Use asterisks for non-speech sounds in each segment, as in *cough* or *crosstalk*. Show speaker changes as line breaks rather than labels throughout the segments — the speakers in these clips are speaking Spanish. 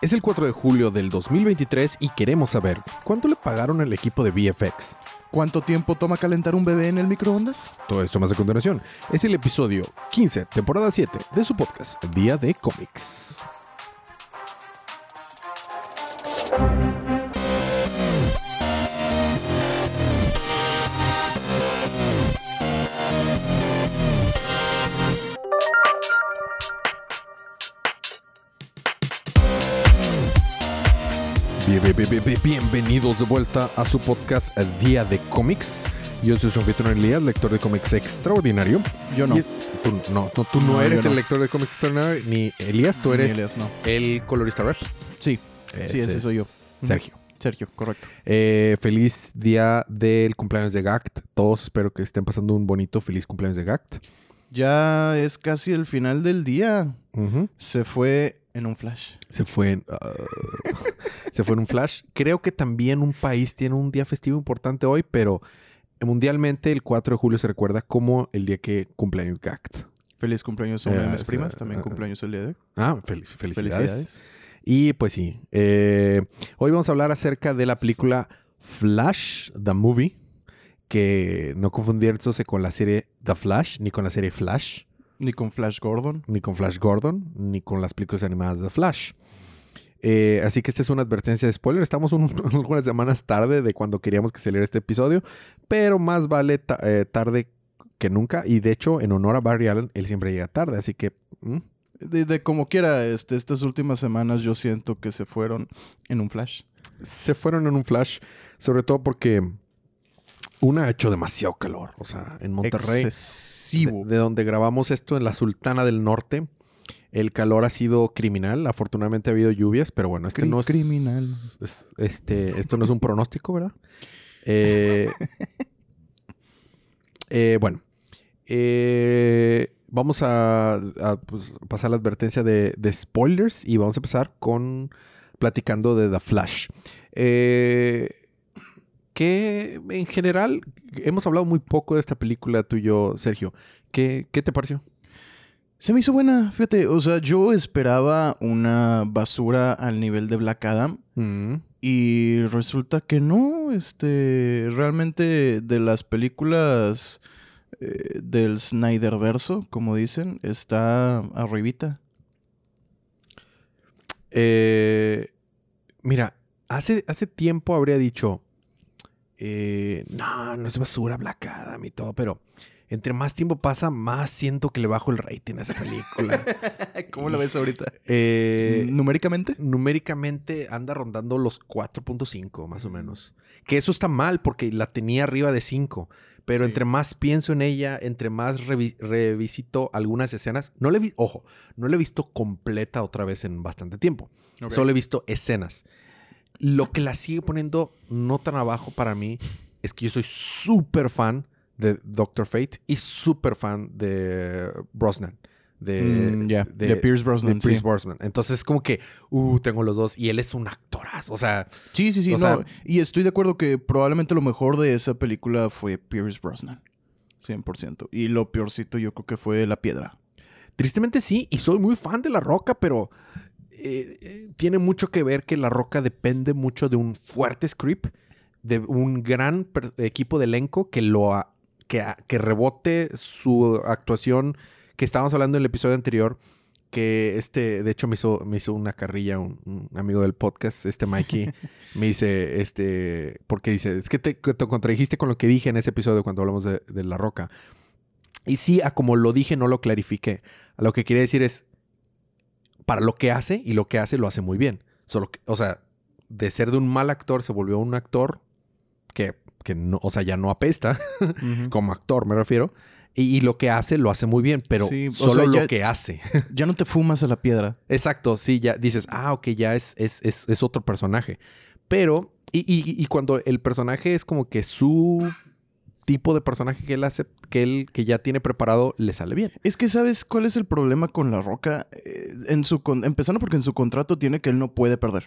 Es el 4 de julio del 2023 y queremos saber cuánto le pagaron al equipo de VFX.
¿Cuánto tiempo toma calentar un bebé en el microondas?
Todo esto más a continuación. Es el episodio 15, temporada 7 de su podcast Día de Cómics. Bienvenidos de vuelta a su podcast Día de Cómics. Yo soy su anfitrión Elías, lector de cómics extraordinario.
Yo no.
Es- tú, no, no, tú no,
No,
eres el
no.
lector de cómics extraordinario, ni Elías, tú eres
Elias,
el colorista rap.
Sí, sí, ese
es
soy yo.
Sergio.
Sergio, correcto.
Eh, feliz día del cumpleaños de Gact. Todos espero que estén pasando un bonito, feliz cumpleaños de Gact.
Ya es casi el final del día. Se fue en un flash.
Se fue en, ah, *laughs* se fue en un flash. Creo que también un país tiene un día festivo importante hoy, pero mundialmente el 4 de julio se recuerda como el día que cumpleaños Gact.
Feliz cumpleaños a una de mis
o
primas. También
eh,
cumpleaños el día de hoy.
Ah, fel- felicidades.
Felicidades.
Y pues sí, eh, hoy vamos a hablar acerca de la película Flash, The Movie, que no confundirse con la serie The Flash, ni con la serie Flash,
Ni con Flash Gordon.
ni con Flash Gordon, ni con las películas animadas de Flash. Eh, así que esta es una advertencia de spoiler. Estamos un- *laughs* algunas semanas tarde de cuando queríamos que saliera este episodio, pero más vale ta- eh, tarde que nunca. Y de hecho, en honor a Barry Allen, él siempre llega tarde, así que... mm,
De, de como quiera, este, estas últimas semanas yo siento que se fueron en un flash.
se fueron en un flash, sobre todo porque una ha hecho demasiado calor, o sea, en Monterrey, de,
Excesivo.
de donde grabamos esto en la Sultana del Norte, el calor ha sido criminal, afortunadamente ha habido lluvias, pero bueno, este
Cri-
no es
criminal.
es- este, esto no es un pronóstico, ¿verdad? Eh, *laughs* eh, bueno, eh, vamos a, a, pues, pasar la advertencia de, de spoilers y vamos a empezar con platicando de The Flash. Eh, que en general hemos hablado muy poco de esta película tú y yo, Sergio. ¿Qué, qué te pareció?
Se me hizo buena, fíjate. O sea, yo esperaba una basura al nivel de Black Adam.
Mm,
Y resulta que no, este, realmente de las películas eh, del Snyderverso, como dicen, está arribita.
Eh, mira, hace, hace tiempo habría dicho, eh, no, no es basura Black Adam y todo, pero entre más tiempo pasa, más siento que le bajo el rating a esa película. *laughs*
¿Cómo la ves ahorita?
Eh,
¿Numéricamente?
numéricamente anda rondando los 4.5 más o menos. Que eso está mal porque la tenía arriba de 5. Pero
Sí.
entre más pienso en ella, entre más revi- revisito algunas escenas, no le vi, ojo, no la he visto completa otra vez en bastante tiempo. Solo he visto escenas. Lo que la sigue poniendo no tan abajo para mí es que yo soy súper fan de Doctor Fate y súper fan de Brosnan. De,
Mm, de Pierce Brosnan,
de Pierce
sí.
Brosnan. Entonces es como que, uh, tengo los dos. Y él es un actorazo. O sea,
Sí, sí, sí.
O
no,
sea-
y estoy de acuerdo que probablemente lo mejor de esa película fue Pierce Brosnan. 100%. Y lo peorcito yo creo que fue La Piedra.
tristemente sí. Y soy muy fan de La Roca, pero eh, eh, tiene mucho que ver que La Roca depende mucho de un fuerte script, de un gran equipo de elenco que lo que, que rebote su actuación que estábamos hablando en el episodio anterior. Que este, de hecho, me hizo, me hizo una carrilla un, un amigo del podcast, este Mikey, *laughs* me dice, este, porque dice, es que te, te contradijiste con lo que dije en ese episodio cuando hablamos de, de La Roca. Y sí, a como lo dije, no lo clarifiqué. Lo que quería decir es, para lo que hace, y lo que hace lo hace muy bien. Solo que, o sea, de ser de un mal actor se volvió un actor que, que no, o sea, ya no apesta, *laughs* como actor me refiero. Y, y lo que hace lo hace muy bien, pero
Sí, o
solo lo que hace. *laughs*
Ya no te fumas a la piedra.
Exacto, sí, ya dices, ah, ok, ya es, es, es, es otro personaje. Pero, y, y- y cuando el personaje es como que su tipo de personaje que él hace, que él que ya tiene preparado, le sale bien.
Es que sabes cuál es el problema con La Roca. Eh, en su con- empezando porque en su contrato tiene que él no puede perder.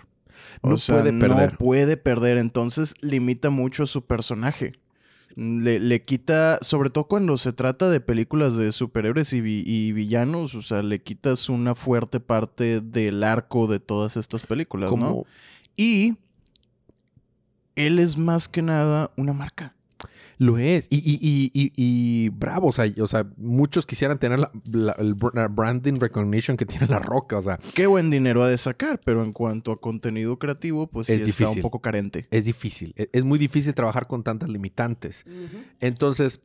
No puede perder.
No puede perder, entonces limita mucho su personaje. Le, le quita, sobre todo cuando se trata de películas de superhéroes y, vi- y villanos, o sea, le quitas una fuerte parte del arco de todas estas películas, ¿no?
Como,
Y él es más que nada una marca.
Lo es. Y, y, y, y, y bravo. O sea, o sea, muchos quisieran tener la, la- el branding recognition que tiene la roca. O sea,
Qué buen dinero ha de sacar, pero en cuanto a contenido creativo, pues sí
Es
está un poco carente.
es difícil. E- Es muy difícil trabajar con tantas limitantes. Entonces,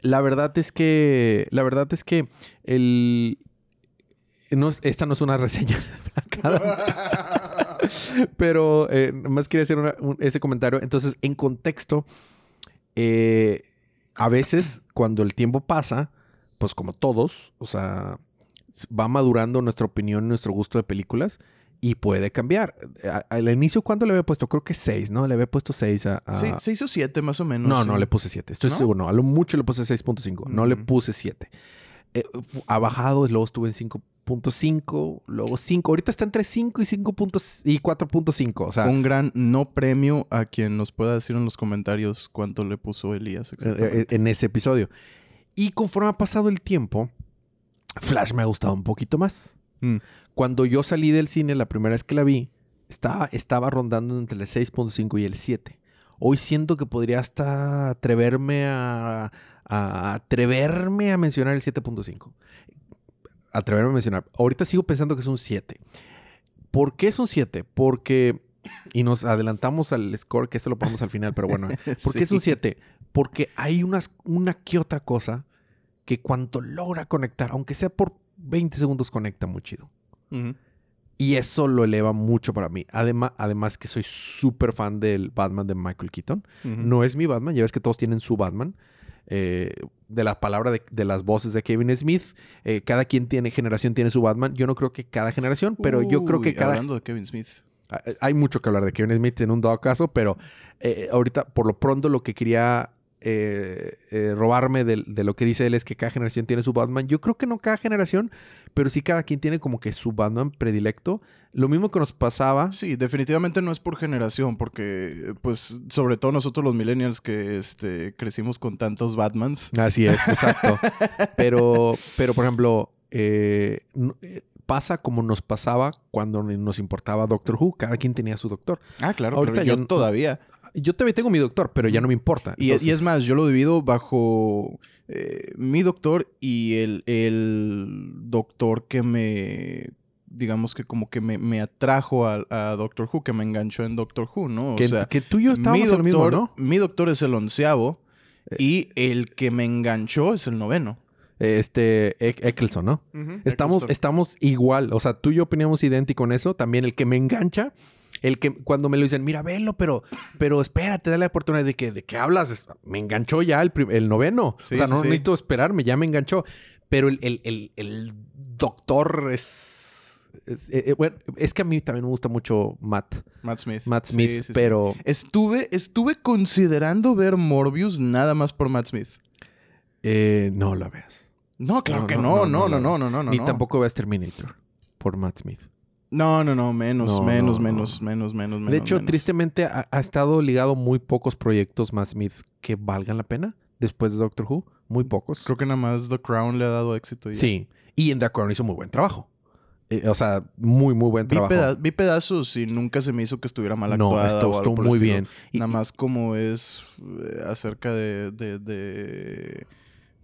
la verdad es que. La verdad es que el. no es- esta no es una reseña. *laughs* *laughs* Pero eh, más quería hacer una- un- ese comentario. Entonces, en contexto, eh, a veces cuando el tiempo pasa, pues como todos, o sea, va madurando nuestra opinión, nuestro gusto de películas y puede cambiar. A- Al inicio, ¿cuánto le había puesto? Creo que 6, ¿no? Le había puesto 6 a... a-
Sí, se hizo siete más o menos.
no,
sí.
no, le puse 7. Estoy
¿No?
seguro, no. A lo mucho le puse 6.5. No le
Mm.
puse 7. Eh, ha bajado, luego estuve en 5.5, luego 5. Ahorita está entre 5 y 5 puntos y 4.5. O sea,
Un gran no premio a quien nos pueda decir en los comentarios cuánto le puso Elías
eh, en ese episodio. Y conforme ha pasado el tiempo, Flash me ha gustado un poquito más.
Mm.
Cuando yo salí del cine, la primera vez que la vi, estaba, estaba rondando entre el 6.5 y el 7. Hoy siento que podría hasta atreverme a, a atreverme a mencionar el 7.5. Atreverme a mencionar. Ahorita sigo pensando que es un 7. ¿Por qué es un 7? Porque, y nos adelantamos al score, que eso lo ponemos al final, pero bueno, *laughs* ¿por qué es un
Sí.
7? Porque hay unas, una que otra cosa que cuando logra conectar, aunque sea por 20 segundos, conecta muy chido. Y eso lo eleva mucho para mí. Además, además que soy súper fan del Batman de Michael Keaton. No es mi Batman, ya ves que todos tienen su Batman. Eh, de la palabra de, de las voces de Kevin Smith. eh, cada quien tiene, generación tiene su Batman. Yo no creo que cada generación, pero yo creo que cada...
Hablando de Kevin Smith.
Ah, Hay mucho que hablar de Kevin Smith en un dado caso, pero eh, ahorita, por lo pronto, lo que quería eh, eh, robarme de, de lo que dice él es que cada generación tiene su Batman. Yo creo que no cada generación, pero sí cada quien tiene como que su Batman predilecto. Lo mismo que nos pasaba.
Sí, definitivamente no es por generación, porque, pues, sobre todo nosotros los millennials que este, crecimos con tantos Batmans.
Así es, exacto. *laughs* pero, pero, por ejemplo, eh, no- eh, pasa como nos pasaba cuando nos importaba Doctor Who. Cada quien tenía su doctor.
Ah, claro,
Ahorita ya
yo todavía.
Yo todavía tengo mi doctor, pero ya no me importa.
Y, y es más, yo lo divido bajo eh, mi doctor y el, el doctor que me, digamos que como que me, me atrajo a, a Doctor Who, que me enganchó en Doctor Who, ¿no? O
que,
sea,
que tú y yo estábamos
doctor,
mismo, ¿no?
mi doctor es el onceavo
Eh.
y el que me enganchó es el noveno.
Este, Eck- Eccleston, ¿no? Estamos,
Eccleston.
estamos igual. O sea, tú y yo opinamos idéntico en eso. También el que me engancha, el que cuando me lo dicen, mira, velo, pero, pero espérate, dale la oportunidad de que, de que hablas. Me enganchó ya el, el noveno. O sea, no,
sí.
necesito esperarme, ya me enganchó. Pero el, el, el, doctor es. Es, eh, eh, bueno, es que a mí también me gusta mucho Matt.
Matt Smith.
Matt Smith, pero...
Estuve, estuve considerando ver Morbius nada más por Matt Smith.
Eh, no la veas.
No, claro que
no,
no,
no,
no,
no,
no, no, no
Ni tampoco veas Terminator por Matt Smith.
No, no, no, menos,
No,
menos,
no, no.
menos, menos, menos, menos.
de hecho,
menos.
tristemente ha, ha estado ligado muy pocos proyectos Matt Smith que valgan la pena después de Doctor Who. Muy pocos.
Creo que nada más The Crown le ha dado éxito. ya.
Sí. Y en The Crown hizo muy buen trabajo. Eh, o sea, muy, muy buen
Vi,
trabajo.
peda- vi pedazos y nunca se me hizo que estuviera mal
no,
actuada.
esto
o algo
estuvo muy
estilo.
bien. Y-
Nada
y-
más como es eh, acerca de, de, de-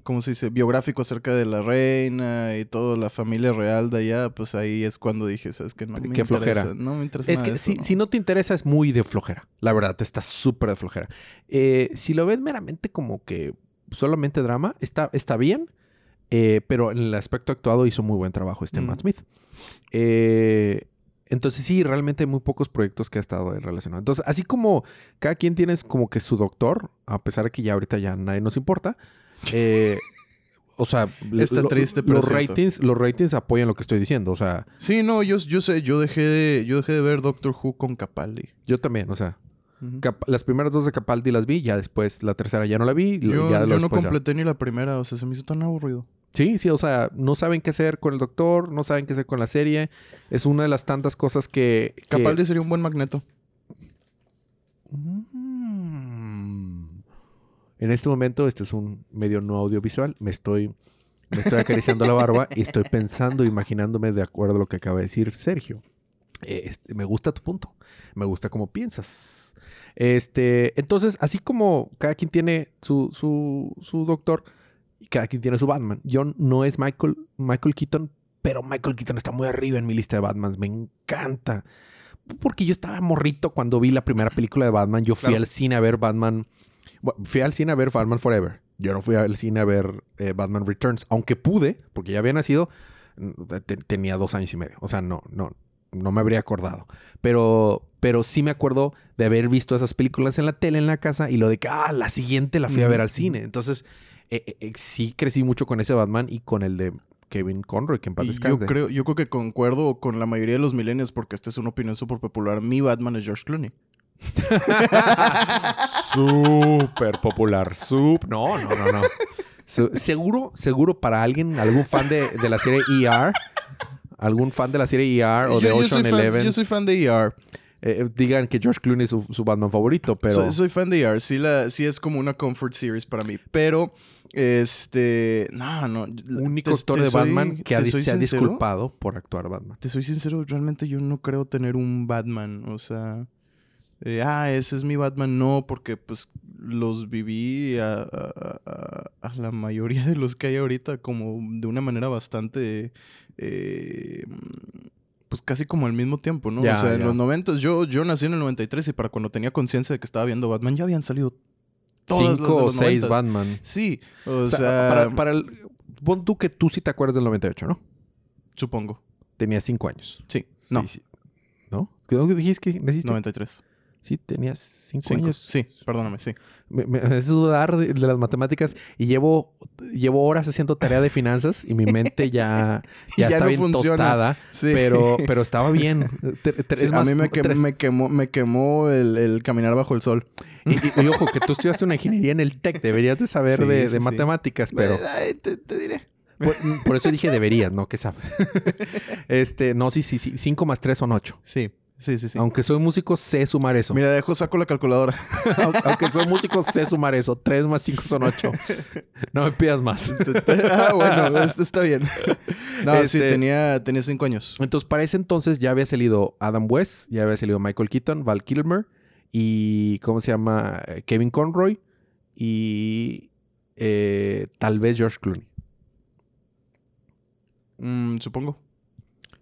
¿Cómo se dice? Biográfico acerca de la reina y toda la familia real de allá. Pues ahí es cuando dije, ¿sabes qué? No me
Qué flojera.
interesa. No me interesa
Es
nada
que
eso,
si,
no.
si no te interesa es muy de flojera. La verdad, te está súper de flojera. Eh, si lo ves meramente como que solamente drama, está, está bien. eh, pero en el aspecto actuado hizo muy buen trabajo este
Mm.
Matt Smith. Eh, entonces sí, realmente hay muy pocos proyectos que ha estado relacionado. Entonces, así como cada quien tiene como que su doctor, a pesar de que ya ahorita ya nadie nos importa. Eh, o sea,
Está triste, pero
los
cierto.
ratings, los ratings apoyan lo que estoy diciendo. O sea,
Sí, no, yo, yo sé. Yo dejé, de, yo dejé de ver Doctor Who con Capaldi.
yo también, o sea. Cap- las primeras dos de Capaldi las vi, ya después la tercera ya no la vi.
Yo,
ya
yo no
ya.
completé ni la primera, o sea, se me hizo tan aburrido.
Sí, sí, o sea, no saben qué hacer con el doctor, no saben qué hacer con la serie. Es una de las tantas cosas que... que-
Capaldi sería un buen magneto.
Mm. En este momento, este es un medio no audiovisual. Me estoy, me estoy acariciando la barba y estoy pensando, imaginándome de acuerdo a lo que acaba de decir Sergio. Eh, este, me gusta tu punto. Me gusta cómo piensas. Este, entonces, así como cada quien tiene su, su, su doctor y cada quien tiene su Batman. John no es Michael, Michael Keaton, pero Michael Keaton está muy arriba en mi lista de Batmans. Me encanta. Porque yo estaba morrito cuando vi la primera película de Batman. Yo fui
Claro.
al cine a ver Batman. Bueno, fui al cine a ver Batman Forever. Yo no fui al cine a ver eh, Batman Returns. Aunque pude, porque ya había nacido, mm, te- tenía dos años y medio. O sea, no, no, no me habría acordado. Pero, pero sí me acuerdo de haber visto esas películas en la tele en la casa y lo de que, ah, la siguiente la fui a ver al cine. Entonces, eh, eh, eh, sí crecí mucho con ese Batman y con el de Kevin Conroy, que en paz
yo creo, yo creo que concuerdo con la mayoría de los millennials porque esta es una opinión súper popular. Mi Batman es George Clooney.
Súper popular. Sup no, no, no, no. Su- seguro, seguro para alguien, algún fan de, de la serie ER, algún fan de la serie ER o de
Yo-
Ocean Eleven.
Yo soy fan de ER.
eh, digan que George Clooney es su, su Batman favorito, pero
Soy, soy fan de ER. Sí, la, sí es como una comfort series para mí. Pero, este... No, no.
único
te-
actor
te
de
soy-
Batman que ha- se ha disculpado por actuar Batman.
Te soy sincero, realmente yo no creo tener un Batman. O sea... eh, ah, ese es mi Batman. No, porque pues los viví a, a- a- a la mayoría de los que hay ahorita como de una manera bastante... eh, pues casi como al mismo tiempo, ¿no? O sea, en los 90 yo, yo nací en el 93 y para cuando tenía conciencia de que estaba viendo Batman ya habían salido todas las de
Cinco o seis
90s.
Batman.
Sí, o,
O sea,
sea,
para, para el... Pon tú que tú sí te acuerdas del 98, ¿no?
supongo.
Tenías cinco años.
Sí, no,
Sí, sí. ¿No? ¿Qué dijiste que naciste?
93.
Sí, tenías cinco,
Cinco.
años.
Sí, perdóname, sí.
Me, me hace dudar de, de las matemáticas y llevo, llevo horas haciendo tarea de finanzas y mi mente ya, *laughs* ya,
Ya
está
no
bien
funciona.
tostada,
Sí.
pero, *laughs* pero estaba bien.
Sí,
es
a
más,
mí me, que-
tres-
me quemó, me quemó el, el caminar bajo el sol.
Y, y- y ojo, que tú estudiaste una ingeniería en el TEC, deberías de saber
Sí,
de, matemáticas, pero
Ay, te, te diré.
por, por eso dije deberías, no que sabes. *laughs* este, no, sí, sí, sí, 5 más 3 son 8.
Sí, sí, sí, sí.
Aunque soy músico, sé sumar eso.
Mira, dejo, saco la calculadora. *laughs*
Aunque, soy músico, sé sumar eso. 3 más 5 son 8. No me pidas más. *laughs*
ah, bueno, es- está bien. No, sí,
Este-
tenía, tenía cinco años.
Entonces, para ese entonces ya había salido Adam West, ya había salido Michael Keaton, Val Kilmer y, ¿cómo se llama? Eh, Kevin Conroy y eh, tal vez George Clooney.
Mm, supongo.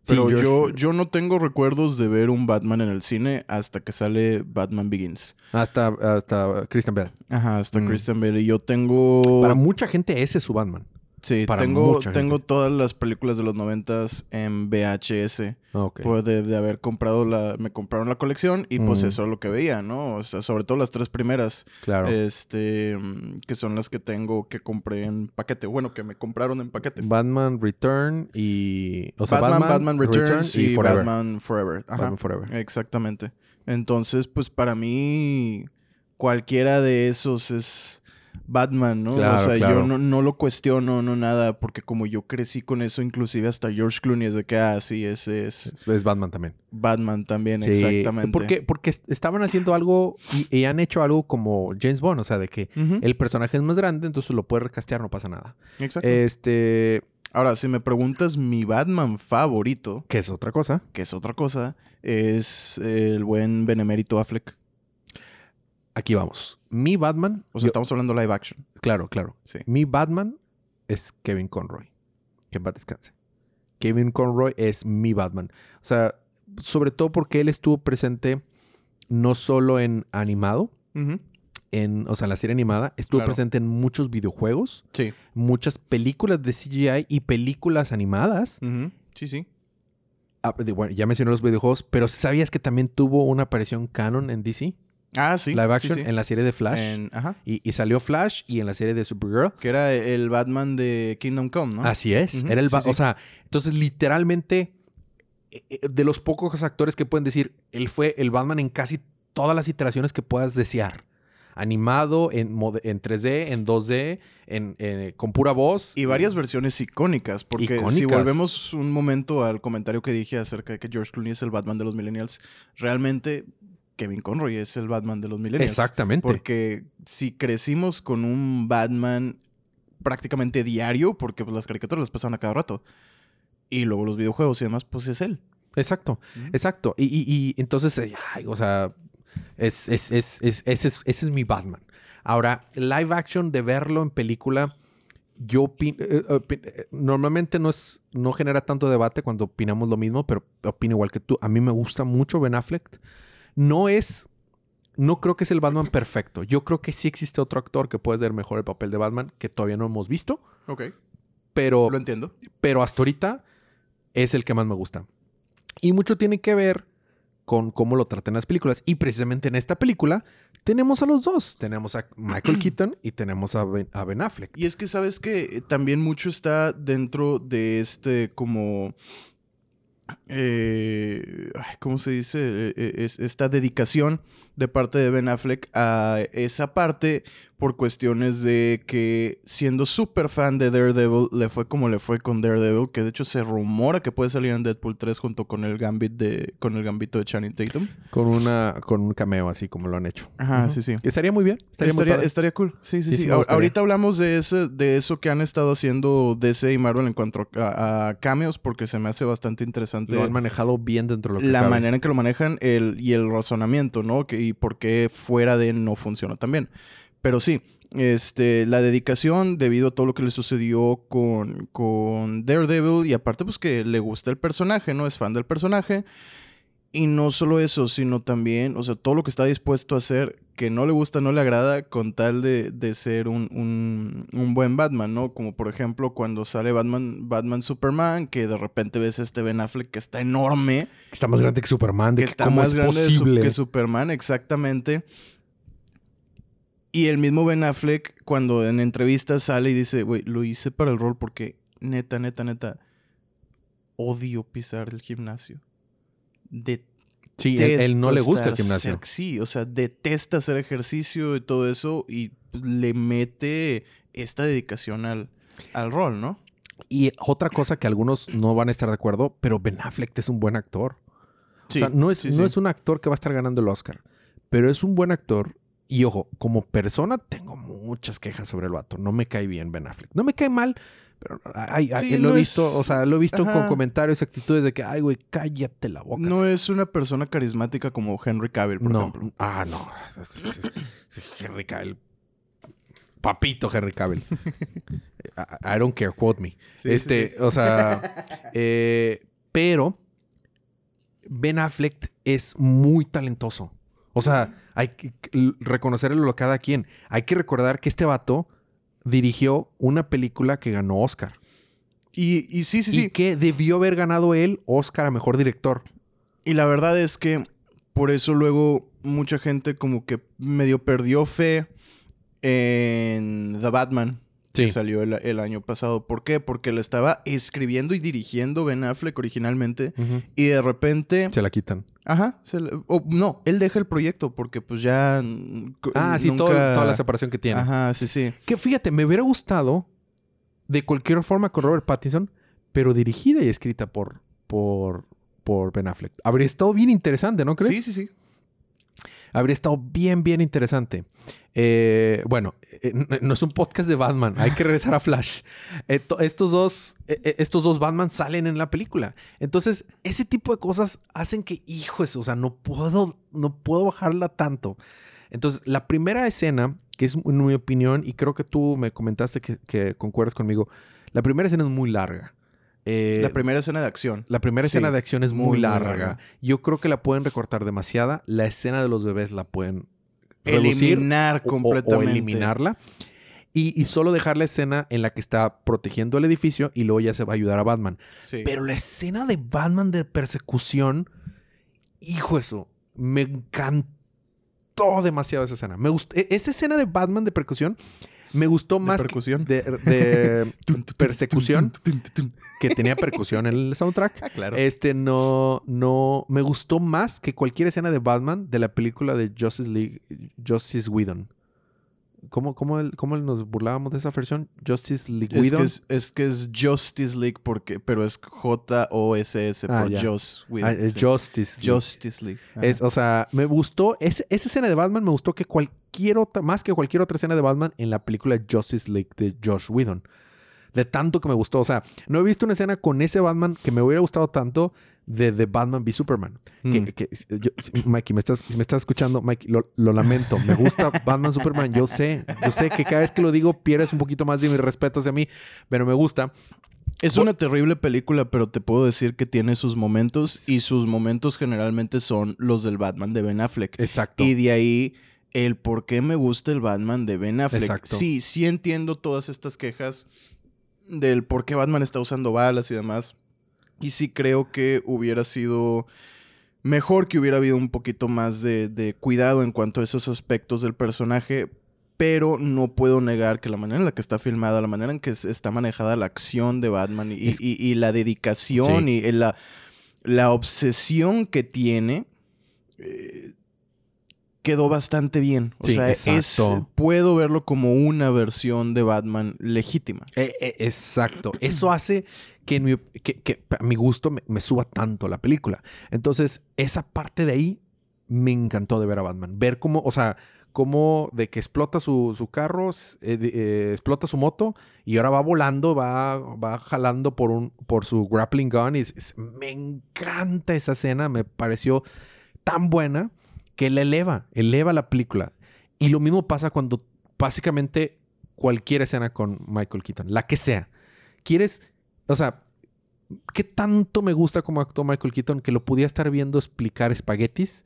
Pero yo, yo no tengo recuerdos de ver un Batman en el cine hasta que sale Batman Begins.
Hasta, hasta Christian Bale.
Ajá, hasta
Mm.
Christian Bale. Y yo tengo...
Para mucha gente ese es su Batman.
Sí,
para
tengo,
mucha gente.
tengo todas las películas de los noventas en VHS.
Ah, Ok.
Pues de, de haber comprado la... Me compraron la colección y pues
Mm.
eso es lo que veía, ¿no? O sea, sobre todo las tres primeras.
claro.
Este... Que son las que tengo que compré en paquete. Bueno, que me compraron en paquete.
Batman Return y... O sea,
Batman, Batman, Returns
Return
y,
Forever.
Batman Forever. Ajá.
Batman Forever.
Exactamente. Entonces, pues para mí, cualquiera de esos es Batman, ¿no?
Claro,
o sea,
claro.
yo no, no lo cuestiono, no nada, porque como yo crecí con eso, inclusive hasta George Clooney es de que, ah, sí, ese es
Es, es Batman también.
Batman también,
Sí,
exactamente.
Porque, porque est- estaban haciendo algo y, y han hecho algo como James Bond, o sea, de que el personaje es más grande, entonces lo puedes recastear, no pasa nada.
Exacto.
Este,
Ahora, si me preguntas mi Batman favorito,
que es otra cosa.
que es otra cosa, es el buen benemérito Affleck.
Aquí vamos. Mi Batman,
O sea,
yo-
estamos hablando live action.
claro, claro.
Sí.
Mi Batman es Kevin Conroy. Que paz descanse. Kevin Conroy es mi Batman. O sea, sobre todo porque él estuvo presente no solo en animado, en, o sea, en la serie animada, estuvo
Claro.
presente en muchos videojuegos,
Sí.
muchas películas de CGI y películas animadas.
Sí, sí.
Ah, de- bueno, ya mencioné los videojuegos, pero ¿sabías que también tuvo una aparición canon en DC?
Ah, sí.
Live action
sí.
en la serie de Flash.
En- ajá.
Y, y salió Flash y en la serie de Supergirl.
Que era el Batman de Kingdom Come, ¿no?
Así es. Era el
sí.
O sea, entonces literalmente, eh, eh, de los pocos actores que pueden decir, él fue el Batman en casi todas las iteraciones que puedas desear. Animado, en, en 3D, en 2D, en, eh, con pura voz.
Y varias versiones icónicas, porque si
Icónicas.
volvemos un momento al comentario que dije acerca de que George Clooney es el Batman de los millennials, realmente Kevin Conroy es el Batman de los millennials.
Exactamente.
Porque si crecimos con un Batman prácticamente diario, porque pues, las caricaturas las pasaban a cada rato, y luego los videojuegos y demás, pues es él.
Exacto, exacto. Y, y- y entonces, eh, ay, o sea, es, es- es- es- ese, es, ese es mi Batman. Ahora, live action de verlo en película, yo opino, eh, eh, normalmente no es, no genera tanto debate cuando opinamos lo mismo, pero opino igual que tú. A mí me gusta mucho Ben Affleck. No es, no creo que es el Batman perfecto. Yo creo que sí existe otro actor que puede hacer mejor el papel de Batman que todavía no hemos visto,
Ok.
pero
Lo entiendo.
pero hasta ahorita es el que más me gusta. Y mucho tiene que ver con cómo lo tratan las películas. Y precisamente en esta película tenemos a los dos. Tenemos a *clears throat* Michael Keaton y tenemos a Ben, a Ben Affleck.
Y es que sabes que también mucho está dentro de este como... eh, ¿Cómo se dice? Eh, es- esta dedicación de parte de Ben Affleck a esa parte por cuestiones de que siendo súper fan de Daredevil le fue como le fue con Daredevil, que de hecho se rumora que puede salir en Deadpool 3 junto con el Gambit de con el Gambito de Channing Tatum.
Con, una, con un cameo así como lo han hecho.
Ajá, sí, sí.
Estaría muy bien. Estaría, muy
Estaría,
padre.
estaría cool. Sí, sí,
Sí.
Ahorita hablamos de, ese, de eso que han estado haciendo DC y Marvel en cuanto a, a cameos, porque se me hace bastante interesante
Lo han manejado bien dentro de lo que
la
cabe.
manera en que lo manejan el, y el razonamiento, ¿no? Que, y por qué fuera de no funciona tan bien. Pero sí, este, la dedicación debido a todo lo que le sucedió con, con Daredevil y aparte pues que le gusta el personaje, ¿no? Es fan del personaje. Y no solo eso, sino también, o sea, todo lo que está dispuesto a hacer que no le gusta, no le agrada, con tal de, de ser un, un, un buen Batman, ¿no? Como por ejemplo cuando sale Batman, Batman Superman, que de repente ves a este Ben Affleck que está enorme,
Está más grande que Superman. De
que
que
está
¿Cómo
más
es
grande
posible?
que Superman, exactamente. Y el mismo Ben Affleck, cuando en entrevistas sale y dice, güey, lo hice para el rol porque neta, neta, neta, odio pisar el gimnasio. Detesta
Sí, él, él no le gusta el gimnasio.
sí, o sea, detesta hacer ejercicio y todo eso y pues, le mete esta dedicación al, al rol, ¿no?
Y otra cosa que algunos no van a estar de acuerdo, pero Ben Affleck es un buen actor.
Sí,
o sea, no es,
sí,
no
sí.
es un actor que va a estar ganando el Oscar, pero es un buen actor. Y ojo, como persona tengo muchas quejas sobre el vato. No me cae bien Ben Affleck. No me cae mal, pero ay, ay,
Sí,
lo he
no
visto,
es-
o sea, lo he visto con comentarios y actitudes de que, ay, güey, cállate la boca.
No es una persona carismática como Henry Cavill, por
no.
ejemplo.
Ah, no. Henry Cavill. Papito Henry Cavill. *laughs* I, I don't care, quote me.
Sí,
este,
sí.
o sea, *laughs* eh, pero Ben Affleck es muy talentoso. O sea, hay que que reconocerlo a cada quien. Hay que recordar que este vato dirigió una película que ganó Oscar.
Y, y sí, sí,
Y
sí.
que debió haber ganado él Oscar a Mejor Director.
Y la verdad es que por eso luego mucha gente como que medio perdió fe en The Batman. Que salió el, el año pasado. ¿Por qué? Porque le estaba escribiendo y dirigiendo Ben Affleck originalmente. Y de repente...
Se la quitan.
Ajá. se no, él deja el proyecto porque pues ya...
Ah, sí, todo-
nunca-
toda la separación que tiene.
Ajá, sí, sí.
Que fíjate, me hubiera gustado de cualquier forma con Robert Pattinson, pero dirigida y escrita por, por, por Ben Affleck. Habría estado bien interesante, ¿no crees?
Sí, sí, sí.
Habría estado bien, bien interesante. Eh, bueno, eh, no es un podcast de Batman. Hay que regresar a Flash. Eh, to- estos, dos, estos dos Batman salen en la película. Entonces, ese tipo de cosas hacen que, hijo, eso, o sea, no puedo, no puedo bajarla tanto. Entonces, la primera escena, que es en mi opinión, y creo que tú me comentaste que concuerdas conmigo, la primera escena es muy larga. Eh,
La primera escena de acción.
la primera
Sí,
escena de acción es muy, larga.
larga.
Yo creo que la pueden recortar demasiada. La escena de los bebés la pueden reducir
Eliminar
o-
completamente.
o eliminarla. Y, y solo dejar la escena en la que está protegiendo el edificio y luego ya se va a ayudar a Batman.
Sí.
Pero la escena de Batman de persecución, hijo eso, me encantó demasiado esa escena. Me gustó, e- esa escena de Batman de persecución me gustó
¿De
más que-
percusión?
de, de *laughs* persecución que tenía percusión en el soundtrack.
Ah, claro.
Este no, no, me gustó más que cualquier escena de Batman de la película de Justice League, Justice Whedon. ¿Cómo, cómo, el- cómo nos burlábamos de esa versión? Justice League
Es que es, es que es Justice League porque, pero es J-O-S-S
Ah,
por Whedon.
Ah,
sí.
Justice League.
Justice League.
Es, o sea, me gustó. es- esa escena de Batman me gustó que cualquier otra, más que cualquier otra escena de Batman en la película Justice League de Josh Whedon. De tanto que me gustó. O sea, no he visto una escena con ese Batman que me hubiera gustado tanto de The Batman v Superman.
Mm.
que- yo- si- Mikey, me estás, si me estás escuchando, Mikey, lo, lo lamento. Me gusta *laughs* Batman Superman. Yo sé, yo sé que cada vez que lo digo pierdes un poquito más de mi respeto hacia mí, pero me gusta.
Es una terrible película, pero te puedo decir que tiene sus momentos y sus momentos generalmente son los del Batman de Ben Affleck.
Exacto.
Y de ahí el por qué me gusta el Batman de Ben Affleck.
Exacto.
Sí, sí entiendo todas estas quejas del por qué Batman está usando balas y demás. Y sí creo que hubiera sido mejor que hubiera habido un poquito más de, de cuidado en cuanto a esos aspectos del personaje. Pero no puedo negar que la manera en la que está filmada, la manera en que está manejada la acción de Batman y,
Es-
y- y la dedicación
Sí.
y la, la obsesión que tiene, eh, quedó bastante bien. O
Sí,
sea, es, puedo verlo como una versión de Batman legítima.
Eh, eh, exacto. Eso hace que, en mi- que- que a mi gusto me, me suba tanto la película. Entonces, esa parte de ahí me encantó de ver a Batman. Ver cómo, o sea, cómo de que explota su, su carro, eh, eh, explota su moto y ahora va volando, va, va jalando por, un, por su grappling gun. Y es- es- me encanta esa escena, me pareció tan buena que la eleva, eleva la película. Y lo mismo pasa cuando básicamente cualquier escena con Michael Keaton, la que sea. ¿Quieres, o sea, qué tanto me gusta como actuó Michael Keaton que lo podía estar viendo explicar espaguetis?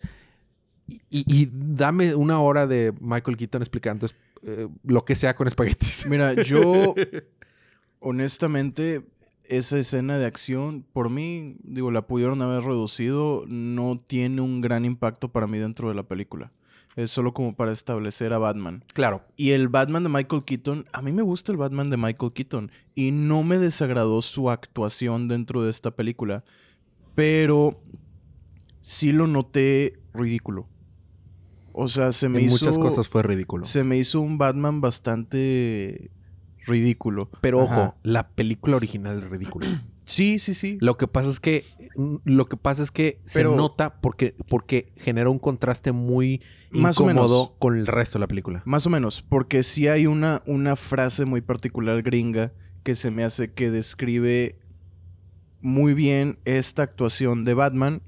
Y, y- y dame una hora de Michael Keaton explicando eh, lo que sea con espaguetis.
Mira, yo *laughs* honestamente esa escena de acción, por mí, digo, la pudieron haber reducido, no tiene un gran impacto para mí dentro de la película. Es solo como para establecer a Batman.
Claro.
Y el Batman de Michael Keaton, a mí me gusta el Batman de Michael Keaton y no me desagradó su actuación dentro de esta película, pero sí lo noté ridículo. O sea, se me
En
hizo
muchas cosas fue ridículo.
se me hizo un Batman bastante ridículo.
Pero ojo, la película original es ridícula. *clears throat*
Sí, sí, sí.
Lo que pasa es que mm, lo que pasa es que
Pero-
se nota porque porque genera un contraste muy
Más o
incómodo
menos.
con el resto de la película.
Más o menos, porque sí hay una, una frase muy particular gringa que se me hace que describe muy bien esta actuación de Batman,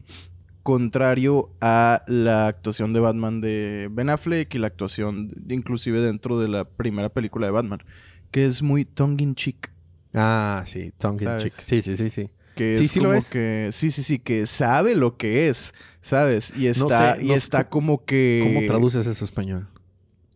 contrario a la actuación de Batman de Ben Affleck y la actuación de- inclusive dentro de la primera película de Batman, que es muy tongue in cheek.
Ah, sí, tongue in
¿Sabes?
cheek. Sí, sí, sí, sí.
Que
Sí,
es
sí lo
como
es.
que sí, sí, sí, que sabe lo que es, ¿sabes? Y
No
está
sé,
y
no
está como que
¿Cómo traduces eso a español?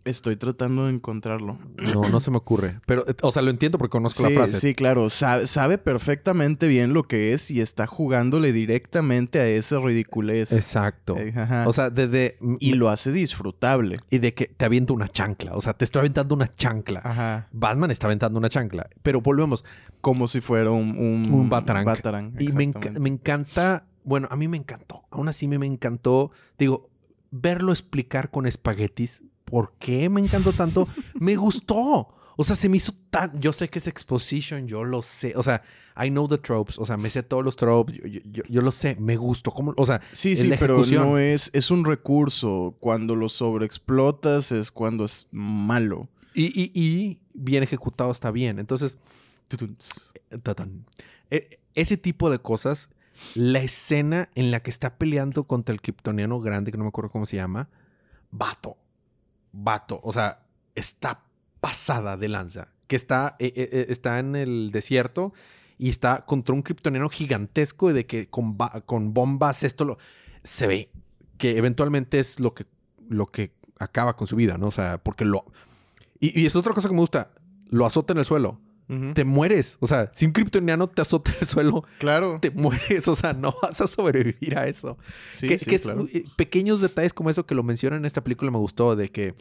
Estoy tratando de encontrarlo.
No, no se me ocurre. Pero, eh, o sea, lo entiendo porque conozco
Sí,
la frase.
sí, claro. Sabe, sabe perfectamente bien lo que es y está jugándole directamente a esa ridiculez.
Exacto.
Eh, ajá.
O sea, desde...
y lo hace disfrutable.
y de que te aviento una chancla. O sea, te estoy aventando una chancla.
Ajá.
Batman está aventando una chancla. Pero volvemos.
Como si fuera un... Un,
Un batarang.
batarang,
Y me, enca- me encanta... Bueno, a mí me encantó. Aún así me encantó. Digo, verlo explicar con espaguetis. ¿Por qué me encantó tanto? me gustó. O sea, se me hizo tan... Yo sé que es exposition. Yo lo sé. O sea, I know the tropes. O sea, me sé todos los tropes. Yo, yo- yo- yo lo sé. Me gustó. ¿Cómo? O sea,
Sí, sí,
la
pero no es... Es un recurso. Cuando lo sobreexplotas es cuando es malo.
Y, y, y bien ejecutado está bien. Entonces, tatán. E- ese tipo de cosas, la escena en la que está peleando contra el kryptoniano grande, que no me acuerdo cómo se llama, vato, vato, o sea, está pasada de lanza, que está, eh, eh, eh, está en el desierto y está contra un kryptoniano gigantesco y de que con, con bombas esto lo, se ve que eventualmente es lo que, lo que acaba con su vida, ¿no? O sea, porque lo... Y es otra cosa que me gusta, lo azota en el suelo Te mueres. O sea, si un kryptoniano te azota el suelo,
Claro.
te mueres. O sea, no vas a sobrevivir a eso.
Sí,
que,
sí,
que
claro.
eh, pequeños detalles como eso que lo mencionan en esta película me gustó, de que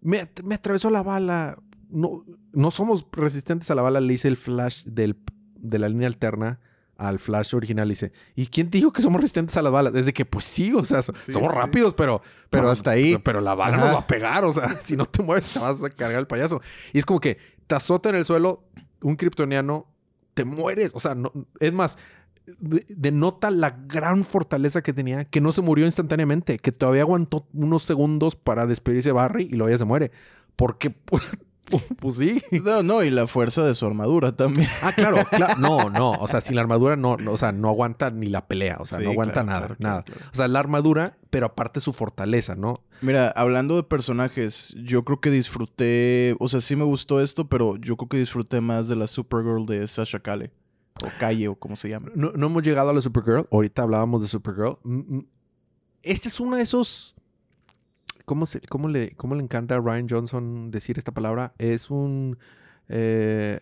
me, at- me atravesó la bala. No, no somos resistentes a la bala, le hice el flash del, de la línea alterna al Flash original y dice, ¿y quién te dijo que somos resistentes a las balas? Es de que, pues sí, o sea, so-
Sí,
somos
sí,
rápidos, pero...
Pero hasta ahí.
Pero la bala
Ajá.
nos va a pegar, o sea, *laughs* si no te mueves te vas a cargar el payaso. Y es como que te azota en el suelo un kryptoniano, te mueres, o sea, no, es más... de- Denota la gran fortaleza que tenía, que no se murió instantáneamente, que todavía aguantó unos segundos para despedirse de Barry y luego ya se muere. Porque, *laughs* *laughs* pues, sí.
No, no, y la fuerza de su armadura también.
Ah, claro, claro. No, no. O sea, sin la armadura no, no, o sea, no aguanta ni la pelea. O sea,
Sí,
no aguanta
claro,
nada,
claro,
nada. O sea, la armadura, pero aparte su fortaleza, ¿no?
Mira, hablando de personajes, yo creo que disfruté, o sea, sí me gustó esto, pero yo creo que disfruté más de la Supergirl de Sasha Kale. O Calle, o como se llama.
No, no hemos llegado a la Supergirl. Ahorita hablábamos de Supergirl. Mm, mm. Este es uno de esos. ¿Cómo, se, cómo, le, ¿Cómo le encanta a Ryan Johnson decir esta palabra? Es un. eh,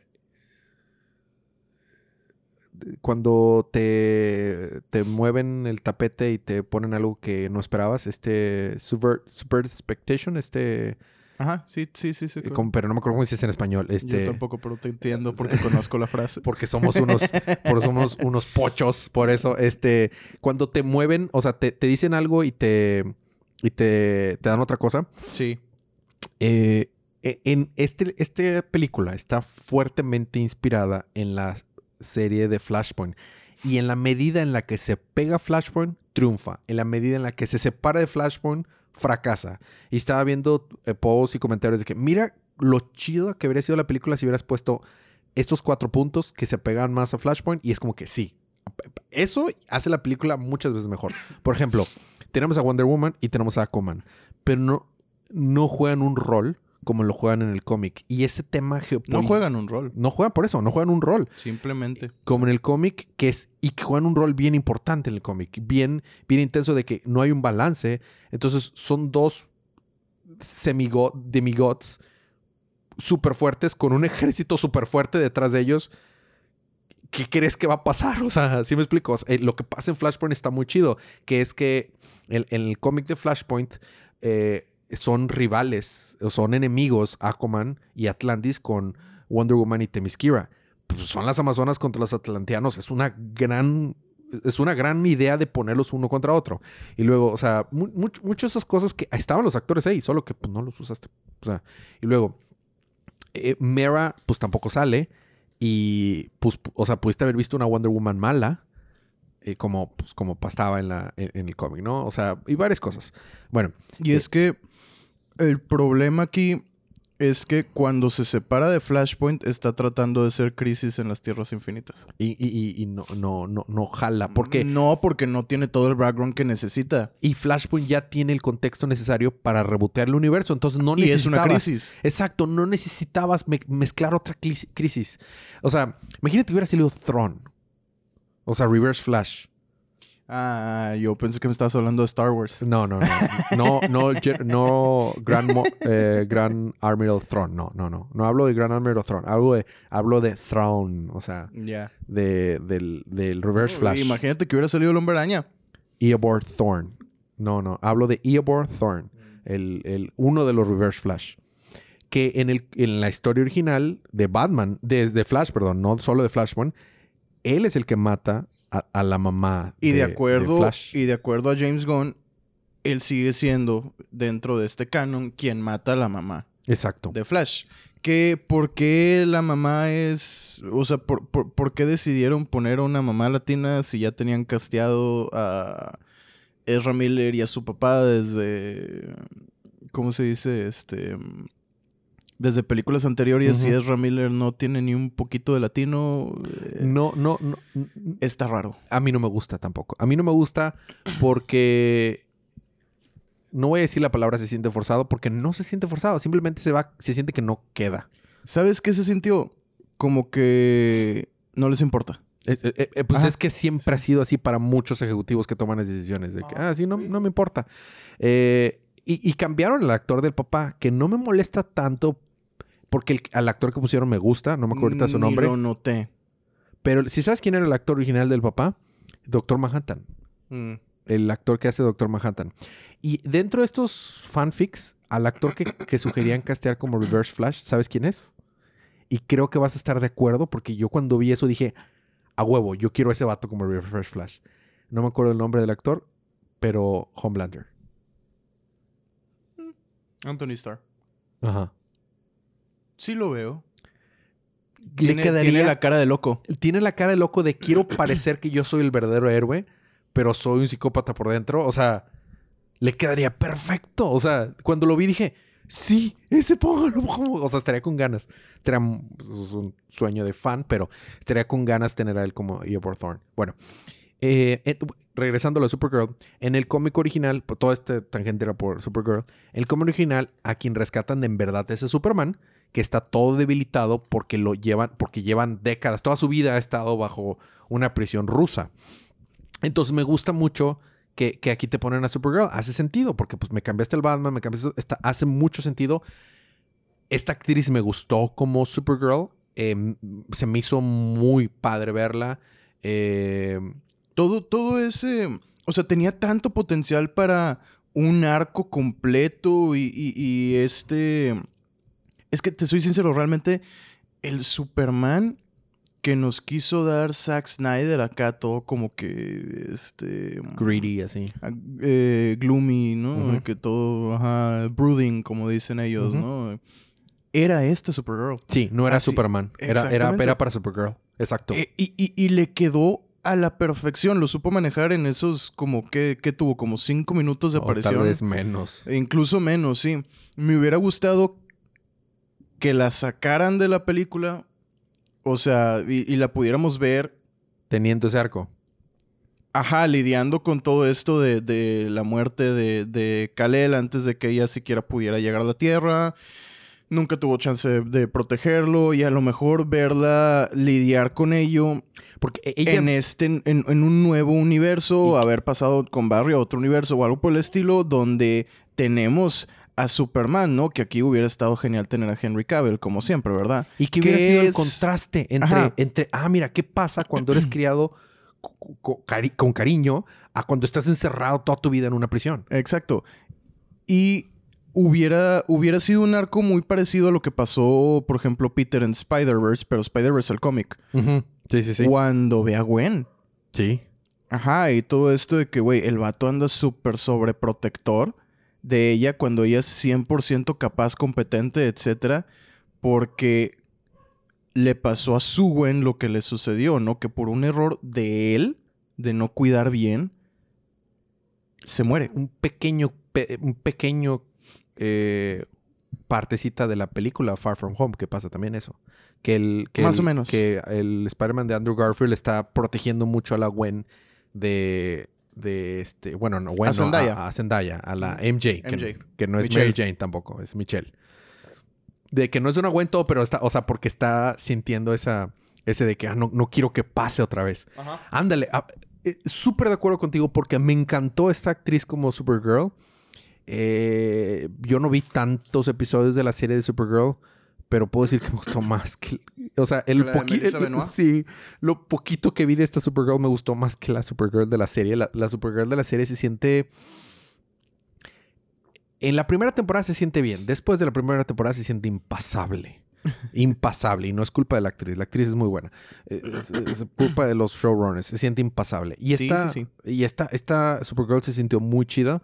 cuando te, te mueven el tapete y te ponen algo que no esperabas, este super, super expectation, este,
Ajá, sí, sí, sí. sí
eh, como- pero no me acuerdo cómo se dice en español, este,
Yo tampoco, pero te entiendo *laughs* porque conozco la frase.
porque somos unos, por somos unos pochos, por eso, este, cuando te mueven, o sea, te, te dicen algo y te, y te, te dan otra cosa,
Sí.
eh, e- en este, esta película está fuertemente inspirada en la serie de Flashpoint. Y en la medida en la que se pega Flashpoint, triunfa. En la medida en la que se separa de Flashpoint, fracasa. Y estaba viendo eh, posts y comentarios de que, mira lo chido que habría sido la película si hubieras puesto estos cuatro puntos que se pegan más a Flashpoint. Y es como que sí. Eso hace la película muchas veces mejor. Por ejemplo, tenemos a Wonder Woman y tenemos a Aquaman. Pero no, no juegan un rol como lo juegan en el cómic. Y ese tema
No
geopolítico...
juegan un rol,
No juegan por eso, no juegan un rol.
simplemente.
Como en el cómic, que es... Y que juegan un rol bien importante en el cómic. Bien, bien intenso de que no hay un balance. Entonces son dos semigo- demigods súper fuertes con un *laughs* ejército súper fuerte detrás de ellos. ¿Qué crees que va a pasar? *laughs* O sea, ¿sí me explico? Eh, lo que pasa en Flashpoint está muy chido. Que es que en el cómic de Flashpoint eh, son rivales, son enemigos Aquaman y Atlantis con Wonder Woman y Themyscira. Pues son las Amazonas contra los Atlanteanos. Es una gran... Es una gran idea de ponerlos uno contra otro. Y luego, o sea, mu- much- muchas de esas cosas que estaban los actores ahí, solo que pues, no los usaste. O sea, y luego, eh, Mera, pues tampoco sale. Y, pues, pu- o sea, pudiste haber visto una Wonder Woman mala, eh, como, pues, como estaba en, la, en, en el cómic, ¿no? O sea, y varias cosas. Bueno,
Y
Eh,
es que el problema aquí es que cuando se separa de Flashpoint está tratando de ser crisis en las Tierras Infinitas.
y, y, no, no, no, no jala. Porque,
No, porque no tiene todo el background que necesita.
y Flashpoint ya tiene el contexto necesario para rebotear el universo. Entonces no
y es una
necesitabas-
crisis.
Exacto, no necesitabas me- mezclar otra crisis. O sea, imagínate que hubiera salido Throne. O sea, Reverse Flash.
Ah, yo pensé que me estabas hablando de Star Wars.
No, no, no. No, no, no Grand, Mo- eh, Grand Admiral Throne. No, no, no. No hablo de Grand Admiral Throne. Hablo de, hablo de Throne. O sea,
Ya.
de, del, del Reverse Flash.
Imagínate que hubiera salido el hombre araña.
Eobard Thorn. No, no. Hablo de Eobard Thorn. El, el- uno de los Reverse Flash. Que en, el, en la historia original de Batman, de, de Flash, perdón, no solo de Flashpoint, él es el que mata a, a la mamá.
Y de, acuerdo,
Flash.
y de acuerdo a James Gunn, él sigue siendo, dentro de este canon, quien mata a la mamá
Exacto.
de Flash. Que por qué la mamá es. O sea, por, por, por qué decidieron poner a una mamá latina si ya tenían casteado a Ezra Miller y a su papá desde. ¿Cómo se dice? Este. Desde películas anteriores, y
Ujú.
Ezra Miller no tiene ni un poquito de latino. eh,
No, no, no.
Está raro.
A mí no me gusta tampoco. A mí no me gusta porque no voy a decir la palabra se siente forzado porque no se siente forzado. Simplemente se va, se siente que no queda.
¿Sabes qué se sintió? Como que no les importa.
Eh, eh, pues
Ajá.
es que siempre ha sido así para muchos ejecutivos que toman las decisiones. De que, ah, sí, no, no me importa. Eh, y, y cambiaron al actor del papá, que no me molesta tanto porque el- al actor que pusieron me gusta, no me acuerdo ahorita su
Ni
nombre.
lo noté.
Pero si sabes quién era el actor original del papá, Doctor Manhattan.
Mm.
el actor que hace Doctor Manhattan. Y dentro de estos fanfics, al actor que, que sugerían castear como Reverse Flash, ¿sabes quién es? Y creo que vas a estar de acuerdo porque yo cuando vi eso dije, a huevo, yo quiero ese vato como Refresh Flash. No me acuerdo el nombre del actor, pero Homelander.
Anthony Starr.
Ajá.
Sí lo veo.
Le
Tiene,
quedaría-
tiene la cara de loco.
Tiene la cara de loco de quiero parecer que yo soy el verdadero héroe, pero soy un psicópata por dentro. O sea, le quedaría perfecto. O sea, cuando lo vi dije, sí, ese póngalo. *laughs* póngalo". O sea, estaría con ganas. Estaría, pues, es un sueño de fan, pero estaría con ganas tener a él como Eobard Thorne. Bueno, eh, eh, regresando a la Supergirl, en el cómic original, todo este tangente era por Supergirl, el cómic original, a quien rescatan de en verdad es a Superman, que está todo debilitado porque lo llevan, porque llevan décadas, toda su vida ha estado bajo una prisión rusa. Entonces me gusta mucho que, que aquí te ponen a Supergirl. Hace sentido, porque pues me cambiaste el Batman, me cambiaste... Está, hace mucho sentido. Esta actriz me gustó como Supergirl. eh, se me hizo muy padre verla. Eh,
Todo, todo ese. O sea, tenía tanto potencial para un arco completo y este. Es que te soy sincero, realmente el Superman que nos quiso dar Zack Snyder acá, todo como que. Este.
greedy, así.
ah, eh, gloomy, ¿no? Que todo. Ajá, brooding, como dicen ellos. ¿no? Era esta Supergirl.
Sí, no era
Así,
Superman. Era, era, para Supergirl. Exacto.
Eh, y, y- y le quedó a la perfección. Lo supo manejar en esos como que, que tuvo como cinco minutos de
O
aparición.
tal vez menos.
E incluso menos, sí. Me hubiera gustado que la sacaran de la película. O sea, y, y la pudiéramos ver.
Teniendo ese arco.
Ajá, lidiando con todo esto de, de la muerte de, de Kal-El antes de que ella siquiera pudiera llegar a la Tierra. Nunca tuvo chance de, de protegerlo y a lo mejor verla lidiar con ello
Porque e- ella...
en este en, en un nuevo universo,
Y-
haber pasado con Barry a otro universo o algo por el estilo, donde tenemos a Superman, ¿no? Que aquí hubiera estado genial tener a Henry Cavill, como siempre, ¿verdad?
Y que hubiera
¿Qué
sido el contraste entre,
Ajá.
entre, ah, mira, ¿qué pasa cuando eres *clears throat* criado cari- con cariño a cuando estás encerrado toda tu vida en una prisión?
Exacto. Y hubiera, hubiera sido un arco muy parecido a lo que pasó, por ejemplo, Peter en Spider-Verse, pero Spider-Verse el cómic.
Sí, sí, sí.
Cuando ve a Gwen.
Sí.
Ajá, y todo esto de que, güey, el vato anda súper sobreprotector de ella cuando ella es 100% capaz, competente, etcétera, porque le pasó a su Gwen lo que le sucedió, ¿no? Que por un error de él, de no cuidar bien, se muere.
Un pequeño, pe- un pequeño eh, partecita de la película Far From Home que pasa también eso. Que el, que
Más
el-
o menos.
Que el Spider-Man de Andrew Garfield está protegiendo mucho a la Gwen de... De este, bueno, no, Gwen,
A Zendaya.
a, a Zendaya, a la MJ, que,
MJ.
que no es
Michelle.
Mary Jane tampoco, es Michelle. De que no es una Gwen todo, pero está, o sea, porque está sintiendo esa, ese de que ah, no, no quiero que pase otra vez. Ándale, ah, eh, súper de acuerdo contigo porque me encantó esta actriz como Supergirl. Eh, yo no vi tantos episodios de la serie de Supergirl, pero puedo decir que me gustó más que... O sea, el
¿Que la de
poquito... Sí, lo poquito que vi de esta Supergirl me gustó más que la Supergirl de la serie. La, la Supergirl de la serie se siente... En la primera temporada se siente bien. Después de la primera temporada se siente impasable. *laughs* impasable. Y no es culpa de la actriz. La actriz es muy buena. Eh, Es, es culpa de los showrunners. Se siente impasable. Y
Sí,
esta,
sí,
Y esta, esta Supergirl se sintió muy chida.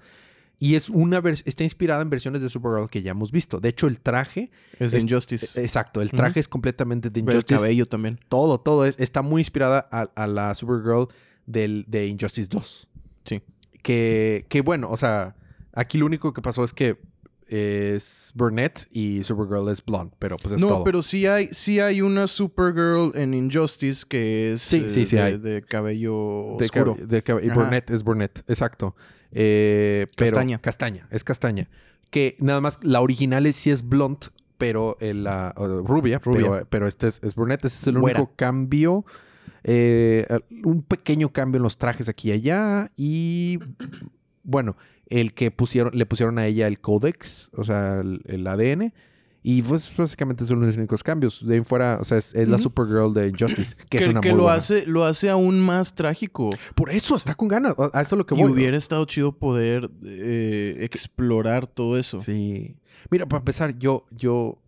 Y es una está inspirada en versiones de Supergirl que ya hemos visto. De hecho, el traje...
Es de
Es-
Injustice.
Exacto. El traje es completamente de
el
Injustice.
cabello también.
Todo, todo. es- está muy inspirada a, a la Supergirl del, de Injustice 2.
Sí.
Que, que bueno, o sea, aquí lo único que pasó es que es Burnett y Supergirl es blonde, pero pues es
no,
todo.
pero sí hay, sí hay una Supergirl en Injustice que es
Sí,
eh,
sí, sí
de, cabello
de
oscuro.
cab- de cab- y. Burnett es Burnett, exacto. Eh, pero-
Castaña.
Castaña, es castaña. Que nada más, la original es, sí es blonde, pero eh, la rubia,
Rubia.
Pero, pero este es, es Burnett. Ese es el único cambio. Eh, un pequeño cambio en los trajes aquí y allá. Y bueno, el que pusieron, le pusieron a ella el códex, o sea, el, el ADN. Y pues básicamente son los únicos cambios. De ahí fuera, o sea, es, es la. Supergirl de Justice, que,
Que,
es una
que
muy
lo,
buena.
hace, lo hace aún más trágico.
Por eso está con ganas. A eso es lo que
y hubiera estado chido poder eh, explorar todo eso.
Sí. Mira, para empezar, yo, yo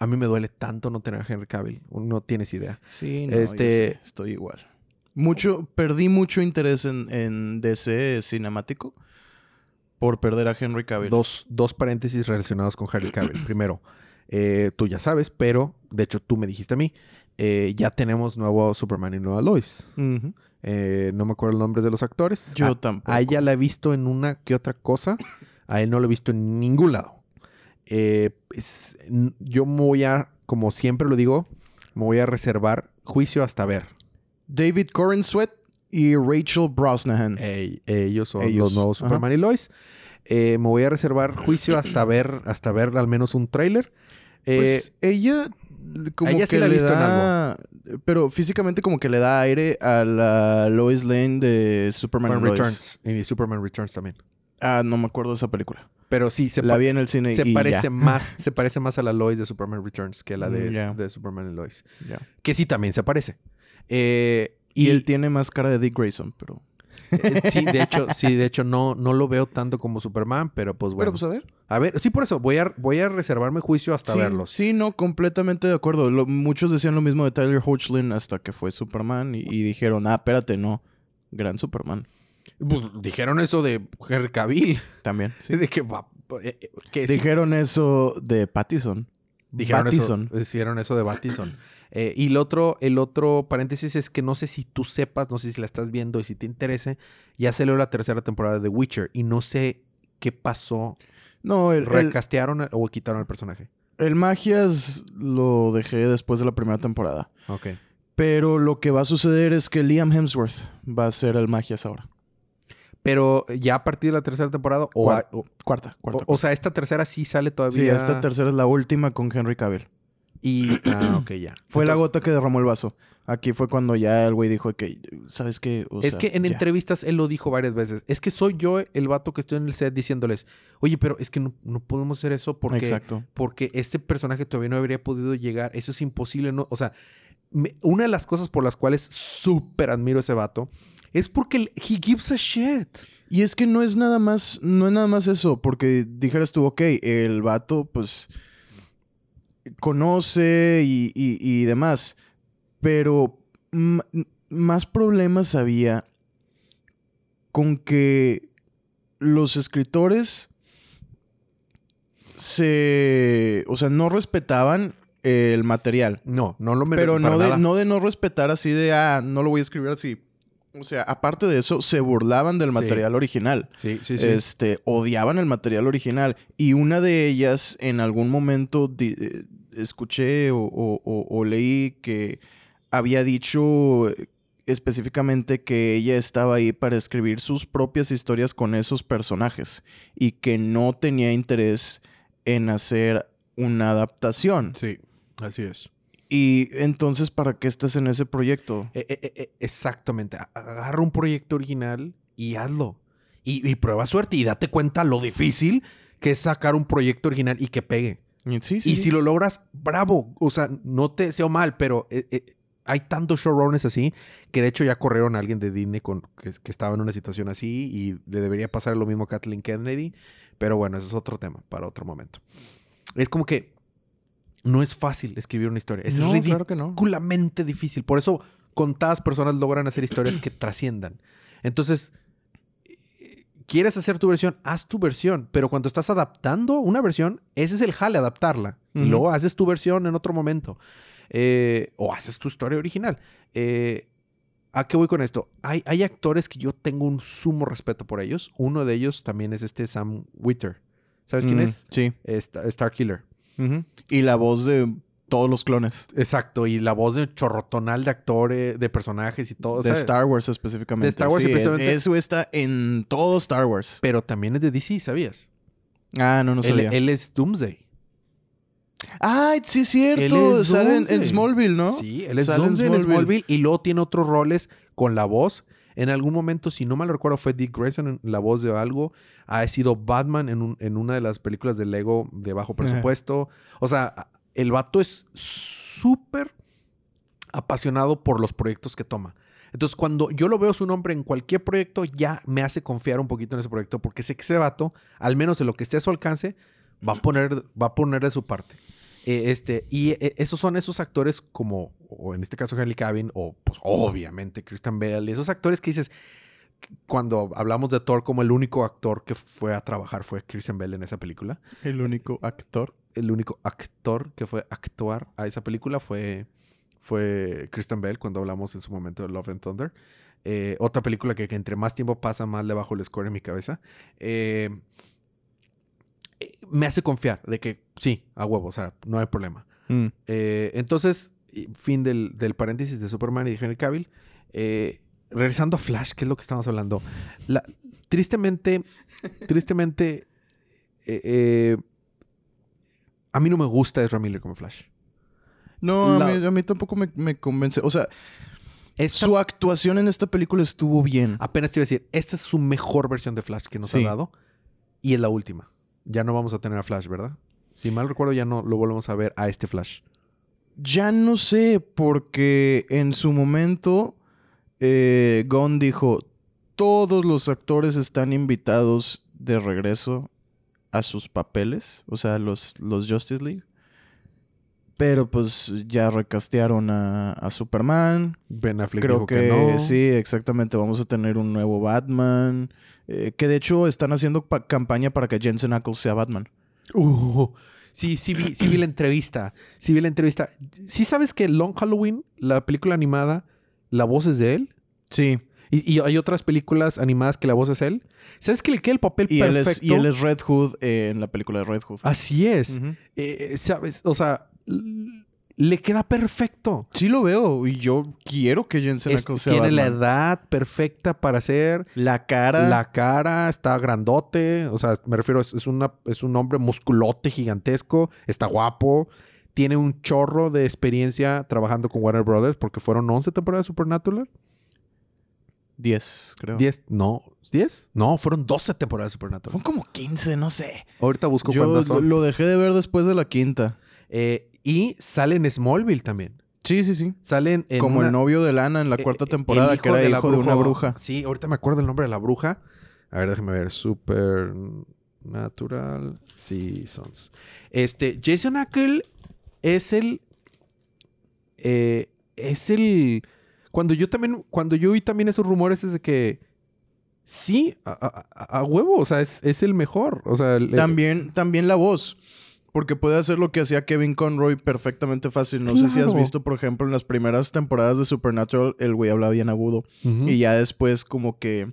a mí me duele tanto no tener a Henry Cavill. No tienes idea.
Sí, no,
Este-
estoy igual. Mucho, perdí mucho interés en, en DC cinemático por perder a Henry Cavill.
Dos, dos paréntesis relacionados con Henry Cavill. *clears throat* Primero, eh, tú ya sabes, pero de hecho tú me dijiste a mí, eh, ya tenemos nuevo Superman y nueva Lois. Eh, no me acuerdo el nombre de los actores.
Yo
a,
tampoco.
a ella la he visto en una que otra cosa. A él no lo he visto en ningún lado. Es- yo me voy a, como siempre lo digo, me voy a reservar juicio hasta ver.
David Corrin Sweat y Rachel Brosnahan.
Ellos son
Ellos,
los nuevos
ajá.
Superman y Lois. Eh, me voy a reservar juicio hasta ver, hasta ver al menos un tráiler. Eh,
Pues ella como
ella sí
que
la he
le
visto en
da, pero físicamente como que le da aire a la Lois Lane de Superman Lois.
Returns. Y Superman Returns también.
Ah, no me acuerdo de esa película.
Pero sí, se,
la vi en el cine
se
y
parece
ya.
más, *laughs* se parece más a la Lois de Superman Returns que a la de,
Mm,
de Superman y Lois. Que sí también se parece. Eh,
Y,
y
él tiene más cara de Dick Grayson, pero
eh, sí, de hecho, *laughs* sí, de hecho no, no lo veo tanto como Superman, pero pues bueno.
bueno, pues a ver.
a ver, sí, por eso voy a, voy a reservarme juicio hasta
sí,
verlos.
Sí, no, completamente de acuerdo. Lo- muchos decían lo mismo de Tyler Hoechlin hasta que fue Superman y, y dijeron, ah, espérate, no. Gran Superman.
Pues, dijeron eso de Henry Cavill.
También. sí. *laughs*
De que, eh, eh, sí,
Dijeron eso de Pattison.
Dijeron
Battison.
eso, hicieron eso de Battison. Eh, y el otro, el otro paréntesis es que no sé si tú sepas, no sé si la estás viendo y si te interese, ya salió la tercera temporada de The Witcher y no sé qué pasó.
No, el, el,
¿Recastearon o quitaron al personaje?
el Magias lo dejé después de la primera temporada.
Ok.
Pero lo que va a suceder es que Liam Hemsworth va a ser el Magias ahora.
Pero ya a partir de la tercera temporada, o,
Cuar-
o,
Cuarta, cuarta.
o- o sea, esta tercera sí sale todavía.
sí, esta tercera es la última con Henry Cavill.
Y, *clears throat* ah, ok, ya.
Fue la gota que derramó el vaso. Aquí fue cuando ya el güey dijo que, ¿sabes qué? O
es
sea,
que en
ya.
entrevistas él lo dijo varias veces. Es que soy yo el vato que estoy en el set diciéndoles, oye, pero es que no, no podemos hacer eso porque
Exacto.
porque este personaje todavía no habría podido llegar. Eso es imposible, ¿no? O sea, me- una de las cosas por las cuales súper admiro a ese vato es porque he gives a shit.
Y es que no es nada más, no es nada más eso, porque dijeras tú, ok, el vato, pues, conoce y, y- y demás, pero más problemas había con que los escritores se, o sea, no respetaban el material.
No, no lo
Pero no de, no de no respetar así de, ah, no lo voy a escribir así. O sea, aparte de eso, se burlaban del
Sí.
material original.
Sí, sí, sí.
Este, odiaban el material original. Y una de ellas, en algún momento, di- eh, escuché o, o- leí que había dicho eh, específicamente que ella estaba ahí para escribir sus propias historias con esos personajes y que no tenía interés en hacer una adaptación.
Sí, así es.
Y entonces, ¿para qué estás en ese proyecto?
Eh, eh, eh, exactamente. Agarra un proyecto original y hazlo. Y, y prueba suerte y date cuenta lo difícil que es sacar un proyecto original y que pegue.
Y Sí, sí.
Y si lo logras, bravo. O sea, no te deseo mal, pero eh, eh, hay tantos showrunners así que de hecho ya corrieron a alguien de Disney con, que, que estaba en una situación así y le debería pasar lo mismo a Kathleen Kennedy. Pero bueno, eso es otro tema para otro momento. Es como que no es fácil escribir una historia. Es
no,
ridículo
claro no.
ridículamente difícil. Por eso contadas personas logran hacer historias que trasciendan. Entonces, quieres hacer tu versión, haz tu versión. Pero cuando estás adaptando una versión, ese es el jale, adaptarla. Y
Ujú.
luego haces tu versión en otro momento. Eh, o haces tu historia original. Eh, ¿A qué voy con esto? Hay, hay actores que yo tengo un sumo respeto por ellos. Uno de ellos también es este Sam Witter. ¿Sabes quién
Mm,
es?
Sí.
Star, Star Killer.
Y la voz de todos los clones.
Exacto, y la voz de chorrotonal de actores, de personajes y todo. o
de
sea,
Star Wars específicamente.
de Star Wars
Sí, es-
específicamente.
Eso está en todo Star Wars.
Pero también es de DC, ¿sabías?
Ah, no, no
él,
sabía.
él es Doomsday.
Ah, sí es cierto.
Él es
Sale en. Smallville, ¿no?
Sí, él es
Sale
Doomsday en
Smallville.
Smallville. y luego tiene otros roles con la voz. En algún momento, si no mal recuerdo, fue Dick Grayson en la voz de algo. Ha sido Batman en, un- en una de las películas de Lego de bajo presupuesto. O sea, el vato es súper apasionado por los proyectos que toma. Entonces, cuando yo lo veo su nombre en cualquier proyecto, ya me hace confiar un poquito en ese proyecto, porque sé que ese vato, al menos de lo que esté a su alcance, va a poner, va a poner de su parte. Eh, este, y eh, esos son esos actores como, o en este caso Henry Cavill, o pues obviamente Christian Bale, esos actores que dices, cuando hablamos de Thor como el único actor que fue a trabajar fue Christian Bale en esa película.
El único actor.
El único actor que fue actuar a esa película fue, fue Christian Bale cuando hablamos en su momento de Love and Thunder. Eh, otra película que, que, entre más tiempo pasa, más le bajo el score en mi cabeza. Eh, me hace confiar de que sí, a huevo, o sea, no hay problema.
Mm.
Eh, entonces, fin del, del, paréntesis de Superman y de Henry Cavill. Regresando a Flash, que es lo que estamos hablando. La, tristemente, tristemente, eh, a mí no me gusta Ezra Miller como Flash.
No, la, a, mí, a, mí, tampoco me, me, convence. O sea, esta, su actuación en esta película estuvo bien.
Apenas te iba a decir, esta es su mejor versión de Flash que nos sí. ha dado. Y es la última. Ya no vamos a tener a Flash, ¿verdad? Si mal recuerdo, ya no lo volvemos a ver a este Flash.
Ya no sé, porque en su momento eh, Gon dijo, todos los actores están invitados de regreso a sus papeles, o sea, los, los Justice League. Pero pues ya recastearon a, a Superman.
Ben Affleck
Creo
dijo
que,
que, no.
sí, exactamente. Vamos a tener un nuevo Batman. Eh, que de hecho están haciendo pa campaña para que Jensen Ackles sea Batman.
Uh, sí, sí vi, sí vi la entrevista. Sí vi la entrevista. ¿Sí sabes que Long Halloween, la película animada, la voz es de él?
Sí.
Y, y, hay otras películas animadas que la voz es él. ¿Sabes que le queda el papel
y
perfecto?
Él es, y él es Red Hood eh, en la película de Red Hood.
Así es.
Uh -huh.
eh, ¿Sabes? O sea, le queda perfecto.
Sí lo veo. Y yo quiero que Jensen
es,
Ackles sea
Tiene
Batman.
la edad perfecta para ser.
La cara.
La cara está grandote. O sea, me refiero, es, es, una, es un hombre musculote, gigantesco. Está guapo. Tiene un chorro de experiencia trabajando con Warner Brothers porque fueron 11 temporadas de Supernatural.
10, creo.
10, no, 10? No, fueron 12 temporadas de Supernatural.
Son como 15, no sé.
Ahorita busco
Yo
cuántas son.
lo dejé de ver después de la quinta.
Eh, y sale en Smallville también.
Sí, sí, sí.
Salen en
Como
una-
el novio de Lana en la
eh,
cuarta
eh,
temporada, que era
de la
hijo de una bruja.
Sí, ahorita me acuerdo el nombre de la bruja. A ver, déjame ver. Supernatural Seasons. Este, Jason Ackle es el. eh, es el. Cuando yo también. Cuando yo oí también esos rumores es de que. Sí, a, a- a- a huevo. O sea, es, es el mejor. O sea, el-
También, también la voz. Porque puede hacer lo que hacía Kevin Conroy perfectamente fácil. No sé si has visto, por ejemplo, en las primeras temporadas de Supernatural, el güey hablaba bien agudo. Y ya después como que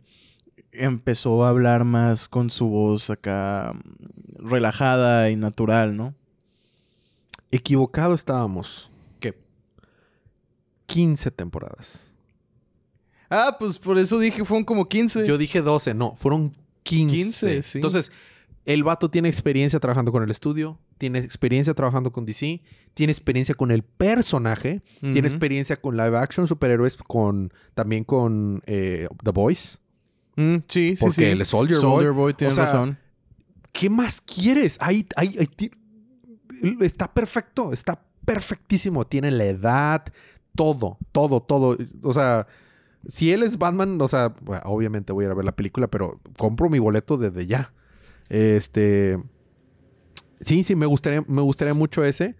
empezó a hablar más con su voz acá mm, relajada y natural, ¿no?
Equivocado estábamos.
¿Qué?
15 temporadas.
Ah, pues por eso dije, fueron como 15.
Yo dije 12, no, fueron 15.
15, sí.
Entonces, el vato tiene experiencia trabajando con el estudio, tiene experiencia trabajando con DC, tiene experiencia con el personaje, tiene experiencia con live action superhéroes, con también con eh, The Voice.
Mm, sí, sí,
Porque
sí.
el Soldier Boy-
Soldier Boy, tiene
o sea,
razón.
¿Qué más quieres? Ahí, ahí, ahí está perfecto, está perfectísimo. Tiene la edad, todo, todo, todo. O sea, si él es Batman, o sea, bueno, obviamente voy a ir a ver la película, pero compro mi boleto desde ya. Este. Sí, sí, me gustaría, me gustaría mucho ese.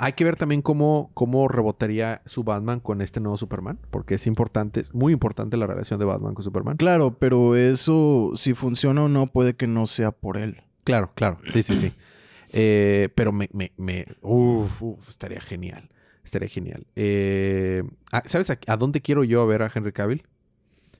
Hay que ver también cómo, cómo rebotaría su Batman con este nuevo Superman, porque es importante, es muy importante la relación de Batman con Superman.
Claro, pero eso, si funciona o no, puede que no sea por él.
Claro, claro. Sí, sí, sí. *clears throat* Eh, pero me, me, me uf, uf, estaría genial. Estaría genial. Eh, ah, ¿Sabes a, a dónde quiero yo ver a Henry Cavill?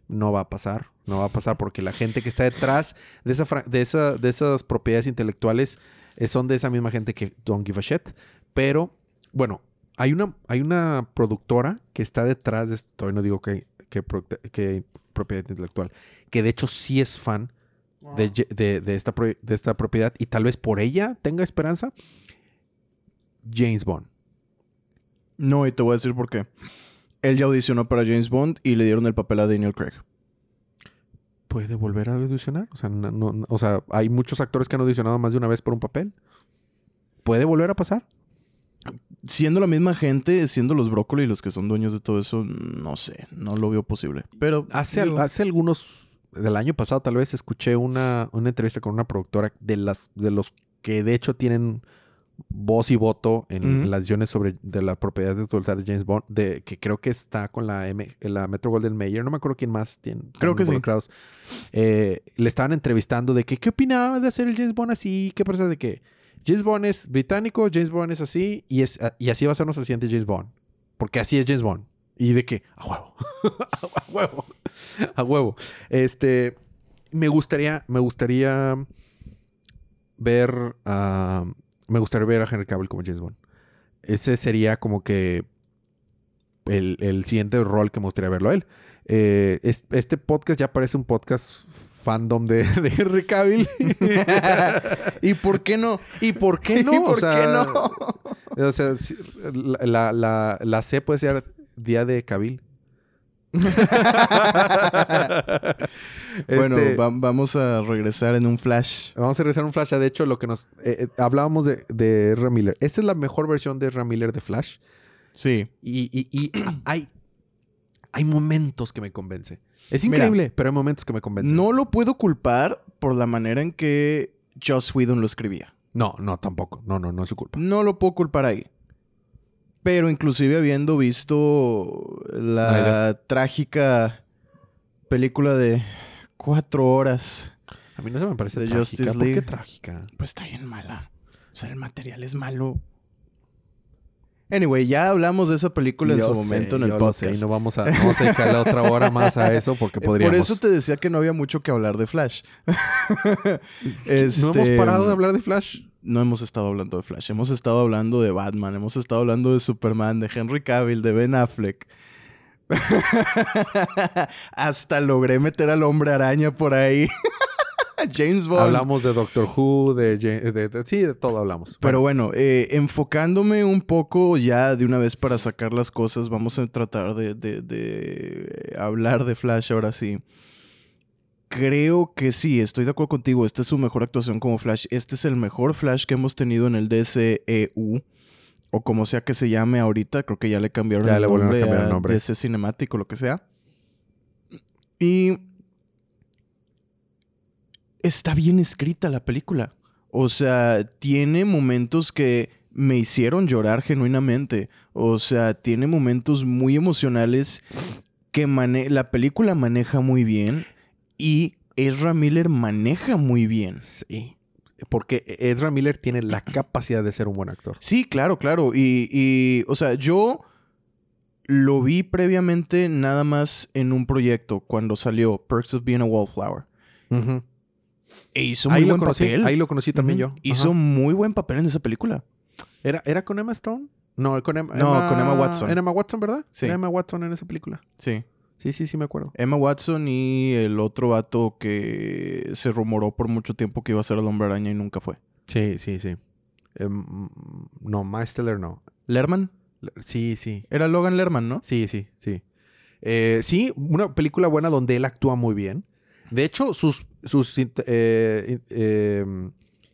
No va a pasar. No va a pasar porque la gente que está detrás de, esa, de, esa, de esas propiedades intelectuales eh, son de esa misma gente que don't give a shit. Pero, bueno, hay una, hay una productora que está detrás de esto. Todavía no digo que, que, pro- que propiedad intelectual. Que de hecho sí es fan de, de- de esta, de esta propiedad y tal vez por ella tenga esperanza. James Bond.
No, y te voy a decir por qué. Él ya audicionó para James Bond y le dieron el papel a Daniel Craig.
¿Puede volver a audicionar? O sea, no- no- o sea, hay muchos actores que han audicionado más de una vez por un papel. ¿Puede volver a pasar?
Siendo la misma gente, siendo los brócoli los que son dueños de todo eso, no sé, no lo veo posible. Pero
Hace,
digo,
hace algunos, del año pasado tal vez, escuché una, una entrevista con una productora de, las, de los que de hecho tienen voz y voto en las decisiones sobre de la propiedad intelectual de James Bond, de que creo que está con la M, la Metro Golden Mayer, no me acuerdo quién más tiene.
Creo que sí.
Eh, le estaban entrevistando de que qué opinaba de hacer el James Bond así, qué pasa de que James Bond es británico, James Bond es así y es y así va a ser nuestro siguiente James Bond, porque así es James Bond. Y de que a huevo. *laughs* a huevo. A huevo. Este me gustaría me gustaría ver a me gustaría ver a Henry Cavill como James Bond. Ese sería como que el, el siguiente rol que me gustaría verlo a él. Eh, es- este podcast ya parece un podcast fandom de, *laughs* de Henry Cavill. *laughs*
¿Y por qué no?
¿Y por qué no?
¿Y por
o sea,
qué no?
O sea, la, la, la C puede ser Día de Cavill.
Bueno,
Este,
va- vamos a regresar en un flash.
Vamos a regresar a un Flash. De hecho, lo que nos... eh, eh, hablábamos de, de Miller. Esta es la mejor versión de Ezra Miller de Flash.
Sí.
Y, y- y *clears throat* hay, hay momentos que me convence. Es
Mira.
increíble, pero hay momentos que me convencen.
No lo puedo culpar por la manera en que Joss Whedon lo escribía.
No, no, tampoco. No, no, no es su culpa.
No lo puedo culpar ahí. Pero inclusive habiendo visto la
Snyder.
trágica película de cuatro horas,
A mí no se me parece trágica.
Justice
¿Por qué trágica?
pues está bien mala. O sea, el material es malo. Anyway, ya hablamos de esa película en su
sé,
momento en el podcast.
sé, y no vamos a, vamos a dedicarle *laughs* otra hora más a eso porque
Eh,
podríamos.
Por eso te decía que no había mucho que hablar de Flash.
No
Este,
hemos parado de hablar de Flash.
No hemos estado hablando de Flash. Hemos estado hablando de Batman. Hemos estado hablando de Superman, de Henry Cavill, de Ben Affleck. *laughs* Hasta logré meter al hombre araña por ahí. *laughs* James Bond.
Hablamos de Doctor Who, de, Ja- de- de- Sí, de todo hablamos.
Pero bueno, eh, enfocándome un poco ya de una vez para sacar las cosas, vamos a tratar de- de hablar de Flash ahora sí. Creo que sí, estoy de acuerdo contigo. Esta es su mejor actuación como Flash. Este es el mejor Flash que hemos tenido en el DCEU. O como sea que se llame ahorita. Creo que ya le cambiaron
Ya
el
le volvieron a
nombre
cambiar el nombre.
DC Cinemático, lo que sea. Y está bien escrita la película. O sea, tiene momentos que me hicieron llorar genuinamente. O sea, tiene momentos muy emocionales que mane- la película maneja muy bien y Ezra Miller maneja muy bien.
Sí. Porque Ezra Miller tiene la capacidad de ser un buen actor.
Sí, claro, claro. Y, y, o sea, yo lo vi previamente nada más en un proyecto cuando salió Perks of Being a Wallflower.
Ujú.
E hizo muy
Ahí lo
buen
conocí.
papel.
Ahí lo conocí también yo.
Hizo
Ajá.
muy buen papel en esa película.
¿Era, ¿Era con Emma Stone? No, con Emma,
No, con Emma Watson.
Era Emma Watson, ¿verdad?
Sí.
Era Emma Watson en esa película.
Sí.
Sí, sí, sí, me acuerdo.
Emma Watson y el otro vato que se rumoró por mucho tiempo que iba a ser el hombre araña y nunca fue.
Sí, sí, sí. Em, no, Miles Teller no.
¿Lerman?
Sí, sí.
Era Logan Lerman, ¿no?
Sí, sí, sí. Eh, sí, una película buena donde él actúa muy bien. De hecho, sus, sus eh, eh,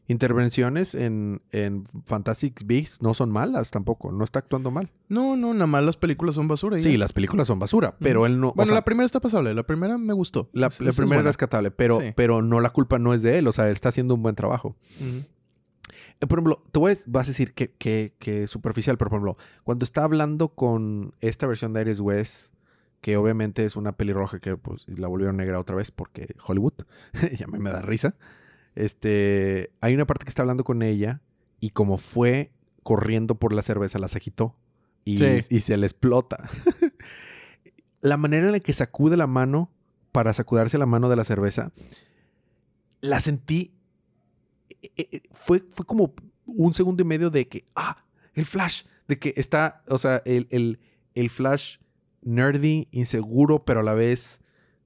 intervenciones en, en Fantastic Beasts no son malas tampoco. No está actuando mal.
No, no, nada más las películas son basura.
Sí, las películas son basura, pero él no... o
Bueno,
sea,
la primera está pasable. La primera me gustó.
la, primera es rescatable, pero,
Sí.
pero no la culpa no es de él. O sea, él está haciendo un buen trabajo. Eh, Por ejemplo, a, vas a decir que, que, que superficial, pero por ejemplo, cuando está hablando con esta versión de Iris West, que obviamente es una pelirroja que pues la volvieron negra otra vez porque Hollywood, *laughs* ya me, me da risa. Este, hay una parte que está hablando con ella y como fue corriendo por la cerveza, la se agitó y,
Sí.
y se le explota. *laughs* la manera en la que sacude la mano para sacudarse la mano de la cerveza, la sentí eh, eh, fue, fue como un segundo y medio de que, ah, el flash, de que está, o sea, el, el, el flash nerdy, inseguro, pero a la vez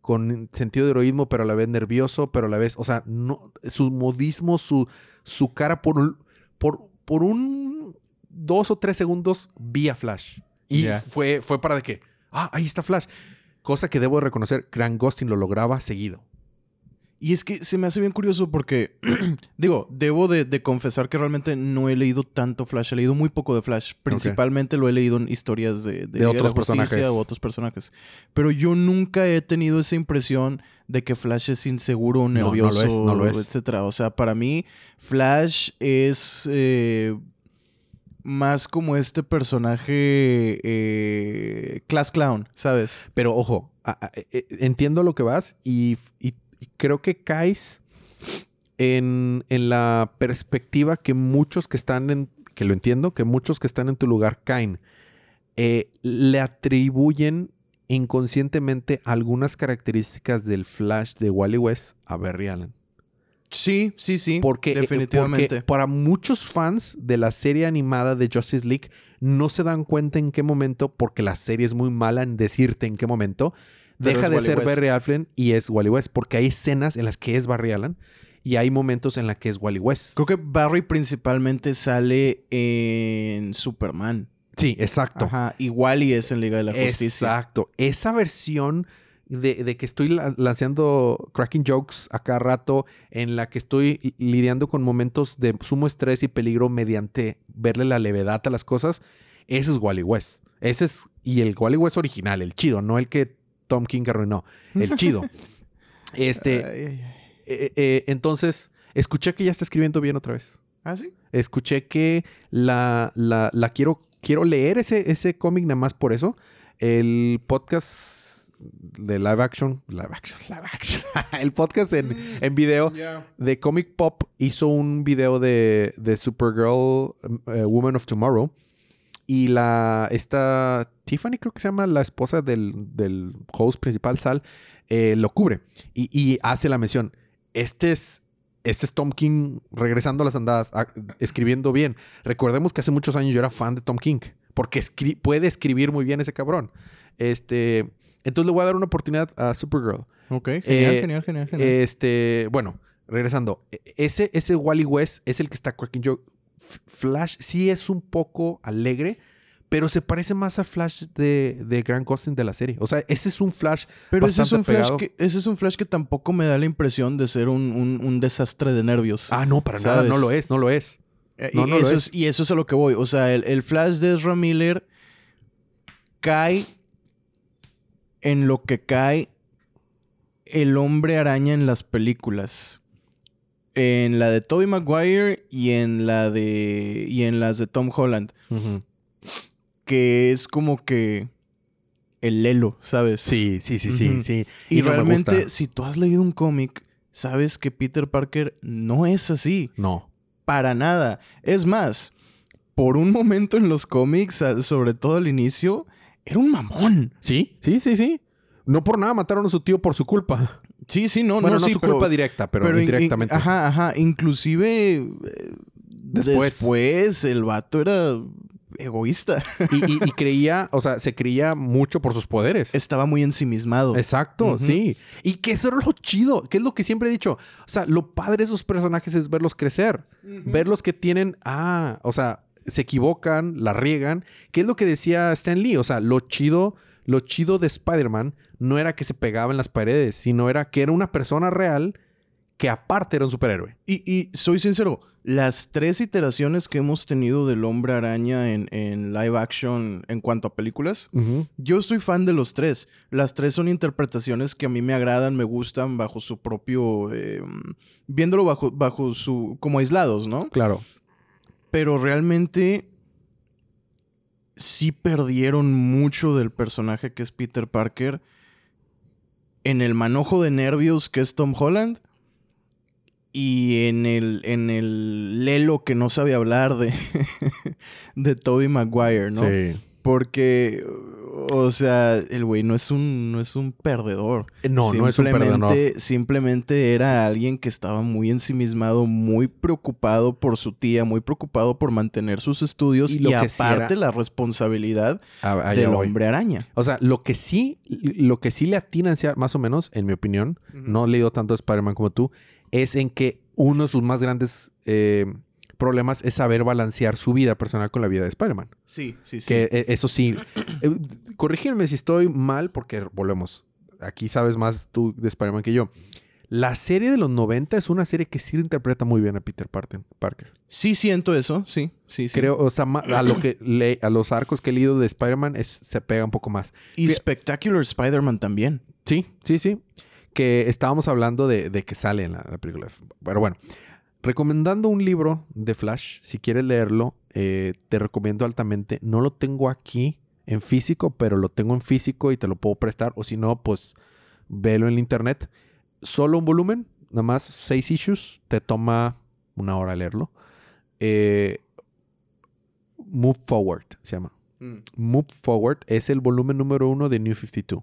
con sentido de heroísmo, pero a la vez nervioso, pero a la vez, o sea, no, su modismo, su, su cara por, un- por, por un dos o tres segundos vi a Flash. Y fue, fue para de que, ah, ahí está Flash. Cosa que debo de reconocer, Grant Gustin lo lograba seguido.
Y es que se me hace bien curioso porque, *clears throat* digo, debo de, de confesar que realmente no he leído tanto Flash, he leído muy poco de Flash. Principalmente lo he leído en historias de,
De
Liga
otros personajes.
o otros personajes. Pero yo nunca he tenido esa impresión de que Flash es inseguro,
no lo
nervioso,
es, no lo es.
etcétera. O sea, para mí, Flash es... eh, más como este personaje eh, class clown, ¿sabes?
Pero ojo, a- a- e- e- entiendo lo que vas y- y creo que caes en, en la perspectiva que muchos que están en, que lo entiendo, que muchos que están en tu lugar caen. Eh, le atribuyen inconscientemente algunas características del Flash de Wally West a Barry Allen.
Sí, sí, sí.
Porque, eh,
definitivamente.
porque para muchos fans de la serie animada de Justice League no se dan cuenta en qué momento, porque la serie es muy mala en decirte en qué momento,
Pero
deja de
Wally
ser
West.
Barry Allen y es Wally West, porque hay escenas en las que es Barry Allen y hay momentos en las que es Wally West.
Creo que Barry principalmente sale en Superman.
Sí, exacto.
Ajá. Igual y es en Liga de la Justicia.
Exacto. Esa versión de, de que estoy la- lanzando cracking jokes a cada rato, en la que estoy li- lidiando con momentos de sumo estrés y peligro mediante verle la levedad a las cosas, ese es Wally West. Ese es, y el Wally West original, el chido, no el que Tom King arruinó, el chido. *laughs* este,
Ay, ay, ay.
eh, eh, entonces, escuché que ya está escribiendo bien otra vez.
¿Ah, sí?
Escuché que la, la, la quiero, quiero leer ese, ese cómic nada más por eso. El podcast de live action, live action, *laughs* live action. *laughs* el podcast en, en video de Comic Pop hizo un video de, de Supergirl, eh, Woman of Tomorrow. Y la, esta Tiffany creo que se llama la esposa del, del host principal, Sal, eh, lo cubre. Y, y hace la mención. Este es, este es Tom King regresando a las andadas, a- escribiendo bien. Recordemos que hace muchos años yo era fan de Tom King. Porque escri- puede escribir muy bien ese cabrón. Este, entonces le voy a dar una oportunidad a Supergirl.
Ok, genial,
Eh,
genial, genial, genial.
Este, bueno, regresando. E- Ese, ese Wally West es el que está cracking joke. Flash sí es un poco alegre, pero se parece más al Flash de, de Grant Gustin de la serie. O sea, ese es un Flash.
Pero ese es, un flash
pegado.
que, ese es un flash que tampoco me da la impresión de ser un, un- un desastre de nervios.
Ah, no, para nada, no lo es, no lo es.
Eh,
no,
y,
no lo
eso
es.
es, y eso es a lo que voy. O sea, el, el flash de Ezra Miller cae en lo que cae el hombre araña en las películas. En la de Tobey Maguire y en la de. y en las de Tom Holland. Que es como que. el lelo, ¿sabes?
Sí, sí, sí, sí, sí.
Y,
no
realmente, si tú has leído un cómic, sabes que Peter Parker no es así.
No.
Para nada. Es más, por un momento en los cómics, sobre todo al inicio, era un mamón.
Sí, sí, sí, sí. No por nada mataron a su tío por su culpa.
Sí, sí, no,
bueno,
no,
no
sí,
su
pero,
culpa directa, pero,
pero in- in-
indirectamente.
ajá, ajá. Inclusive eh,
Después.
después el vato era egoísta. *laughs*
Y, y- y creía, o sea, se creía mucho por sus poderes.
Estaba muy ensimismado.
Exacto, sí. Y que eso era lo chido, que es lo que siempre he dicho. O sea, lo padre de esos personajes es verlos crecer. Verlos que tienen, ah, o sea, se equivocan, la riegan. ¿Qué es lo que decía Stan Lee? O sea, lo chido, lo chido de Spider-Man no era que se pegaba en las paredes, sino era que era una persona real que aparte era un superhéroe.
Y, y soy sincero, las tres iteraciones que hemos tenido del hombre araña en, en live action en cuanto a películas, yo soy fan de los tres. Las tres son interpretaciones que a mí me agradan, me gustan bajo su propio... eh, viéndolo bajo, bajo su... como aislados, ¿no?
Claro.
Pero realmente sí perdieron mucho del personaje que es Peter Parker en el manojo de nervios que es Tom Holland y en el, en el lelo que no sabe hablar de, *laughs* de Tobey Maguire, ¿no?
Sí.
Porque, o sea, el güey no es un, no es un perdedor.
Eh, No, no es un perdedor.
Simplemente- era alguien que estaba muy ensimismado, muy preocupado por su tía, muy preocupado por mantener sus estudios
Y sí
aparte
era-
la responsabilidad del
voy.
hombre araña.
O sea, lo que sí, lo que sí le atinan, más o menos, en mi opinión, no he leído tanto de Spider-Man como tú, es en que uno de sus más grandes eh, problemas es saber balancear su vida personal con la vida de Spider-Man.
Sí, sí, sí.
Que eh, eso sí, eh, corrígeme si estoy mal, porque volvemos, aquí sabes más tú de Spider-Man que yo. La serie de los 90 es una serie que sí interpreta muy bien a Peter Parker.
Sí siento eso, sí, sí, sí.
Creo, o sea, a, lo que *clears throat* le- a los arcos que he leído de Spider-Man se pega un poco más.
y
Fí-
Spectacular Spider-Man también.
Sí, sí, sí. Que estábamos hablando de, de que sale en la, la película. Pero bueno, recomendando un libro de Flash, si quieres leerlo, eh, te recomiendo altamente. No lo tengo aquí en físico, pero lo tengo en físico y te lo puedo prestar. O si no, pues velo en internet. Solo un volumen, nada más seis issues. Te toma una hora leerlo. Eh, Move Forward se llama.
Mm.
Move Forward es el volumen número uno de New 52.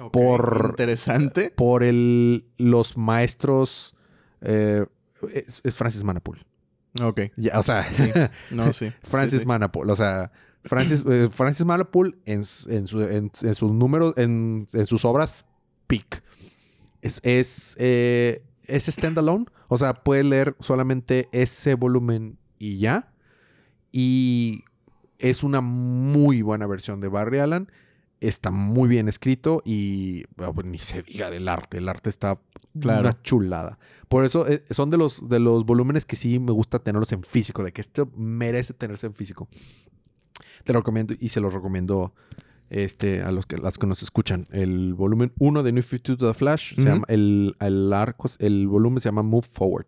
Ok,
Por-
Interesante.
Por el, los maestros. eh, es, es Francis Manapul.
Ok.
Ya, o sea,
Sí. No, *laughs* sí.
Francis
Sí.
Manapul. O sea, Francis, eh, Francis Manapul en, en, su- en- en sus números, en, en sus obras, peak. Es, es, eh, es standalone. O sea, puede leer solamente ese volumen y ya. Y es una muy buena versión de Barry Allen. Está muy bien escrito y ah, pues, ni se diga del arte. El arte está
Claro.
una chulada. Por eso eh, son de los, de los volúmenes que sí me gusta tenerlos en físico, de que esto merece tenerse en físico. Te lo recomiendo y se los recomiendo este, a los que, las que nos escuchan. El volumen 1 de New 52 de The Flash, se llama, el, el arco, el volumen se llama Move Forward.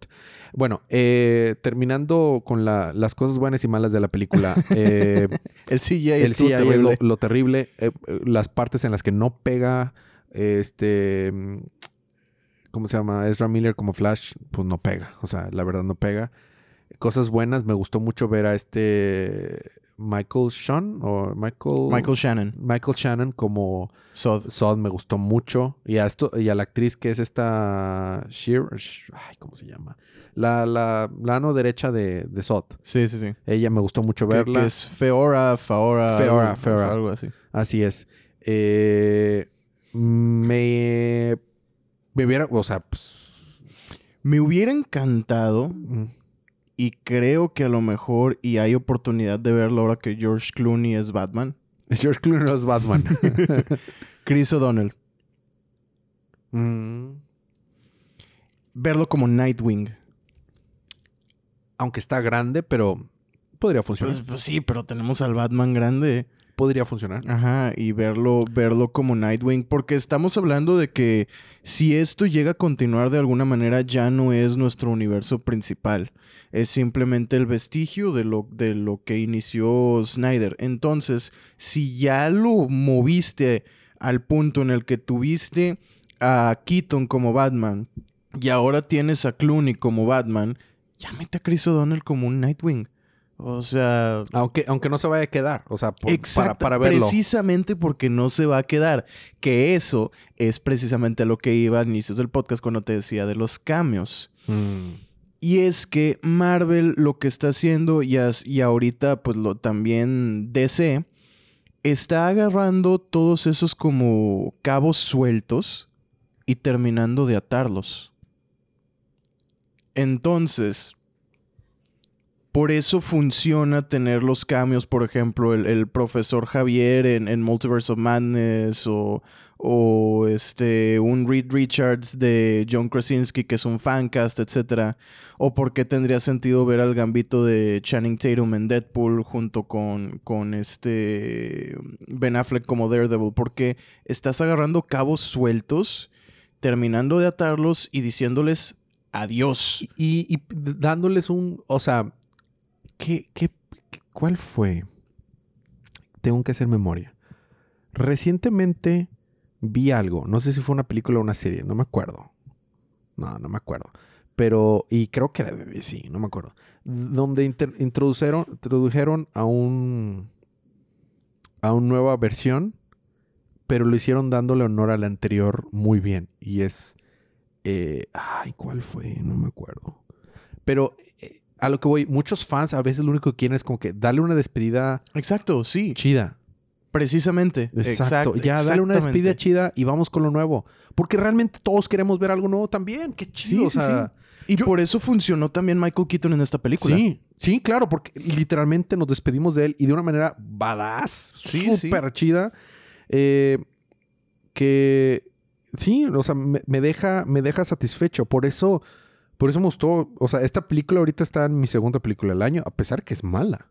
Bueno, eh, terminando con la- las cosas buenas y malas de la película. *laughs* eh,
El CGI
el CGI
terrible.
lo, lo terrible. eh, eh, las partes en las que no pega. Este. mm, ¿Cómo se llama? Ezra Miller como Flash. Pues no pega. O sea, la verdad no pega. Cosas buenas. Me gustó mucho ver a este. Michael Sean. O Michael.
Michael Shannon.
Michael Shannon como
Sod.
Sod me gustó mucho. Y a esto, y a la actriz que es esta Sheer, Sh- ay, ¿cómo se llama? La, la, la mano derecha de, de Sod.
Sí, sí, sí.
Ella me gustó mucho
Que-
verla.
Que es Feora, Faora.
Feora, Feora.
Algo así.
Así es. Eh, me. Me hubiera. O sea, pues.
Me hubiera encantado
mm,
y creo que a lo mejor y hay oportunidad de verlo ahora que George Clooney es Batman. *laughs*
George Clooney no es Batman. *laughs*
Chris O'Donnell.
Mm,
Verlo como Nightwing.
aunque está grande, pero. Podría funcionar.
Pues, pues sí, pero tenemos al Batman grande.
Podría funcionar.
Ajá, y verlo, verlo como Nightwing, porque estamos hablando de que si esto llega a continuar de alguna manera, ya no es nuestro universo principal. Es simplemente el vestigio de lo, de lo que inició Snyder. Entonces, si ya lo moviste al punto en el que tuviste a Keaton como Batman y ahora tienes a Clooney como Batman, ya mete a Chris O'Donnell como un Nightwing. O sea,
Aunque, aunque no se vaya a quedar. O sea, por- para,
Exacto,
para verlo.
precisamente porque no se va a quedar. Que eso es precisamente a lo que iba al inicio del podcast cuando te decía de los cambios.
Mm,
Y es que Marvel lo que está haciendo y, as- y ahorita pues lo también DC está agarrando todos esos como cabos sueltos y terminando de atarlos. Entonces, por eso funciona tener los cambios, por ejemplo, el, el profesor Javier en, en Multiverse of Madness o, o este, un Reed Richards de John Krasinski que es un fancast, etc. O por qué tendría sentido ver al gambito de Channing Tatum en Deadpool junto con, con este Ben Affleck como Daredevil. Porque estás agarrando cabos sueltos, terminando de atarlos y diciéndoles adiós.
Y, y dándoles un. O sea, ¿qué, qué, ¿cuál fue? Tengo que hacer memoria. Recientemente vi algo. No sé si fue una película o una serie. No me acuerdo. No, no me acuerdo. Pero, y creo que era de BBC, no me acuerdo. Donde introdujeron, introdujeron a un. a una nueva versión. Pero lo hicieron dándole honor a la anterior muy bien. Y es. eh, ay, ¿cuál fue? No me acuerdo. Pero eh, a lo que voy, muchos fans a veces lo único que quieren es como que darle una despedida
Exacto, sí.
chida.
Precisamente.
Exacto.
Exact-
ya, dale una despedida chida y vamos con lo nuevo. Porque realmente todos queremos ver algo nuevo también. Qué chido.
Sí,
o
sí,
sea,
Y
yo-
por eso funcionó también Michael Keaton en esta película.
Sí, sí, claro, porque literalmente nos despedimos de él y de una manera badass, súper chida. eh, que sí, o sea, me, me deja, me deja satisfecho. Por eso, por eso me gustó. O sea, esta película ahorita está en mi segunda película del año, a pesar que es mala.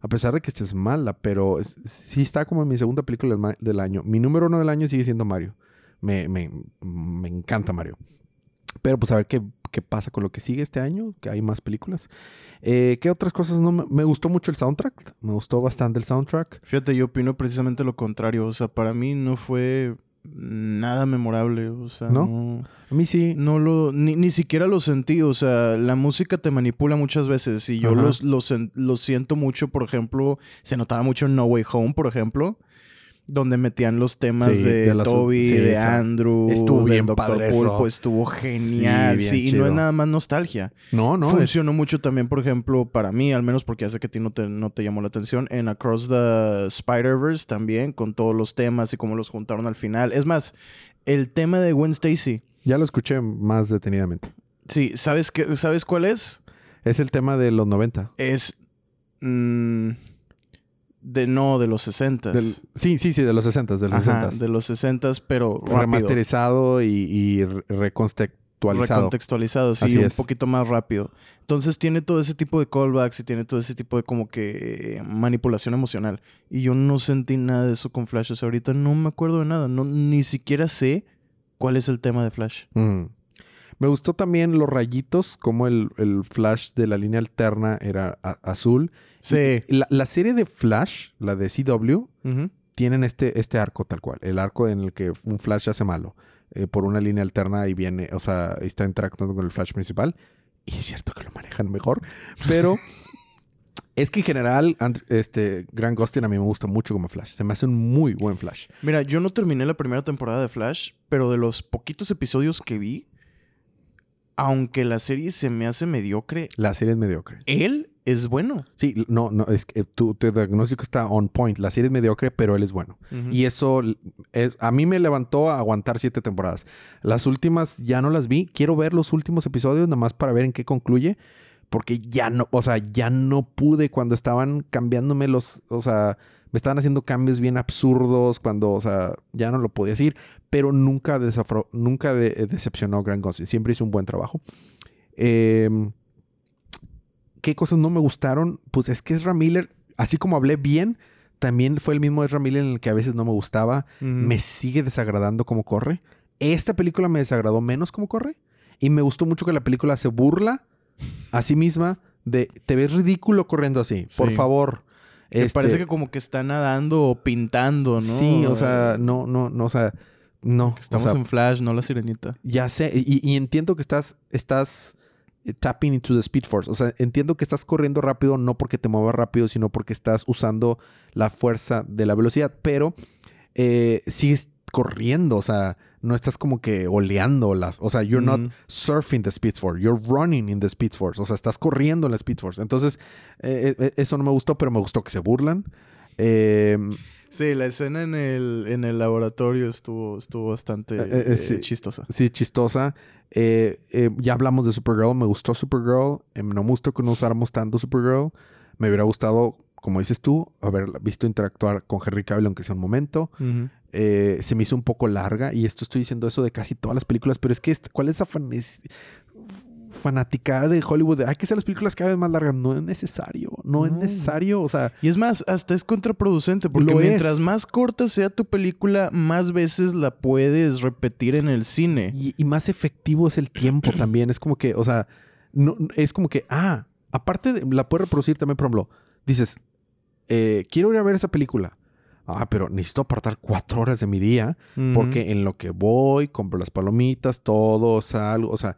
A pesar de que esta es mala, pero sí está como en mi segunda película del año. Mi número uno del año sigue siendo Mario. Me, me, me encanta Mario. Pero pues a ver qué, qué pasa con lo que sigue este año, que hay más películas. Eh, ¿Qué otras cosas no me, me gustó mucho el soundtrack? Me gustó bastante el soundtrack.
Fíjate, yo opino precisamente lo contrario. O sea, para mí no fue nada memorable. O sea,
¿No?
no,
A mí sí.
no lo, ni, ni siquiera lo sentí. O sea, la música te manipula muchas veces. Y yo los- lo, sen- lo siento mucho, por ejemplo, se notaba mucho en No Way Home, por ejemplo. Donde metían los temas
Sí,
de,
de
Toby,
sí,
de Andrew,
estuvo
del
bien padre eso.
Pulpo, estuvo genial. Sí, y no es nada más nostalgia.
No, no. es-
Funcionó mucho también, por ejemplo, para mí, al menos porque ya sé que a ti no te, no te llamó la atención, en Across the Spider-Verse también, con todos los temas y cómo los juntaron al final. Es más, el tema de Gwen Stacy.
Ya lo escuché más detenidamente.
Sí, ¿sabes, qué, ¿sabes cuál es?
Es el tema de los 90.
Es... mm, de no, de los 60
Del- sí, sí, sí, de los 60, de los 60.
de los 60 pero rápido.
Remasterizado y, y re- recontextualizado.
Recontextualizado, sí,
Así
un
es.
poquito más rápido. Entonces tiene todo ese tipo de callbacks y tiene todo ese tipo de como que eh, manipulación emocional. Y yo no sentí nada de eso con Flash. O sea, ahorita no me acuerdo de nada. No, ni siquiera sé cuál es el tema de Flash.
Mm. Me gustó también los rayitos, como el, el flash de la línea alterna era a- azul.
Sí.
La, la serie de Flash, la de CW, tienen este, este arco tal cual. El arco en el que un Flash hace malo. eh, por una línea alterna y viene, o sea, está interactuando con el Flash principal. Y es cierto que lo manejan mejor. Pero *laughs* es que en general, este, Grant Gustin a mí me gusta mucho como Flash. Se me hace un muy buen Flash.
Mira, yo no terminé la primera temporada de Flash, pero de los poquitos episodios que vi, aunque la serie se me hace mediocre,
La serie es mediocre.
él es bueno.
Sí, no, no, es que tu, tu diagnóstico está on point. La serie es mediocre, pero él es bueno. Y eso es, a mí me levantó a aguantar siete temporadas. Las últimas ya no las vi. Quiero ver los últimos episodios nada más para ver en qué concluye. Porque ya no, o sea, ya no pude cuando estaban cambiándome los, o sea, me estaban haciendo cambios bien absurdos cuando, o sea, ya no lo podía decir. Pero nunca, desafro- nunca de- decepcionó Grant Gustin. Siempre hizo un buen trabajo. Em, ¿Qué cosas no me gustaron? Pues es que Ezra Miller, así como hablé bien, también fue el mismo Ezra Miller en el que a veces no me gustaba. Me sigue desagradando cómo corre. Esta película me desagradó menos cómo corre. Y me gustó mucho que la película se burla a sí misma de te ves ridículo corriendo así. Por favor. Este,
parece que como que está nadando o pintando, ¿no?
Sí, o sea, no, no, no, o sea, no.
Estamos
o sea,
en Flash, no la sirenita.
Ya sé, y, y entiendo que estás, estás eh, tapping into the speed force. O sea, entiendo que estás corriendo rápido no porque te muevas rápido, sino porque estás usando la fuerza de la velocidad. Pero eh, sigues corriendo, o sea, no estás como que oleando la, o sea, you're not surfing the speed force, you're running in the speed force, o sea, estás corriendo en la speed force. Entonces, eh, eh, eso no me gustó, pero me gustó que se burlan. Eh,
Sí, la escena en el, en el laboratorio estuvo, estuvo bastante
Eh, sí.
chistosa.
Sí, chistosa. Ya hablamos de Supergirl. Me gustó Supergirl. Eh, no me gustó que no usáramos tanto Supergirl. Me hubiera gustado, como dices tú, haber visto interactuar con Henry Cavill aunque sea un momento. Eh, se me hizo un poco larga y esto estoy diciendo eso de casi todas las películas, pero es que ¿cuál es esa fanaticada de Hollywood? De, hay que hacer las películas cada vez más largas. No es necesario. No, es necesario. O sea,
Y es más, hasta es contraproducente porque mientras
es.
más corta sea tu película, más veces la puedes repetir en el cine.
Y, y más efectivo es el tiempo *clears throat* también. Es como que, o sea, no, es como que, ah, aparte de, la puedes reproducir también, por ejemplo, dices, eh, quiero ir a ver esa película. Ah, pero necesito apartar cuatro horas de mi día porque en lo que voy, compro las palomitas, todo, salgo, o sea,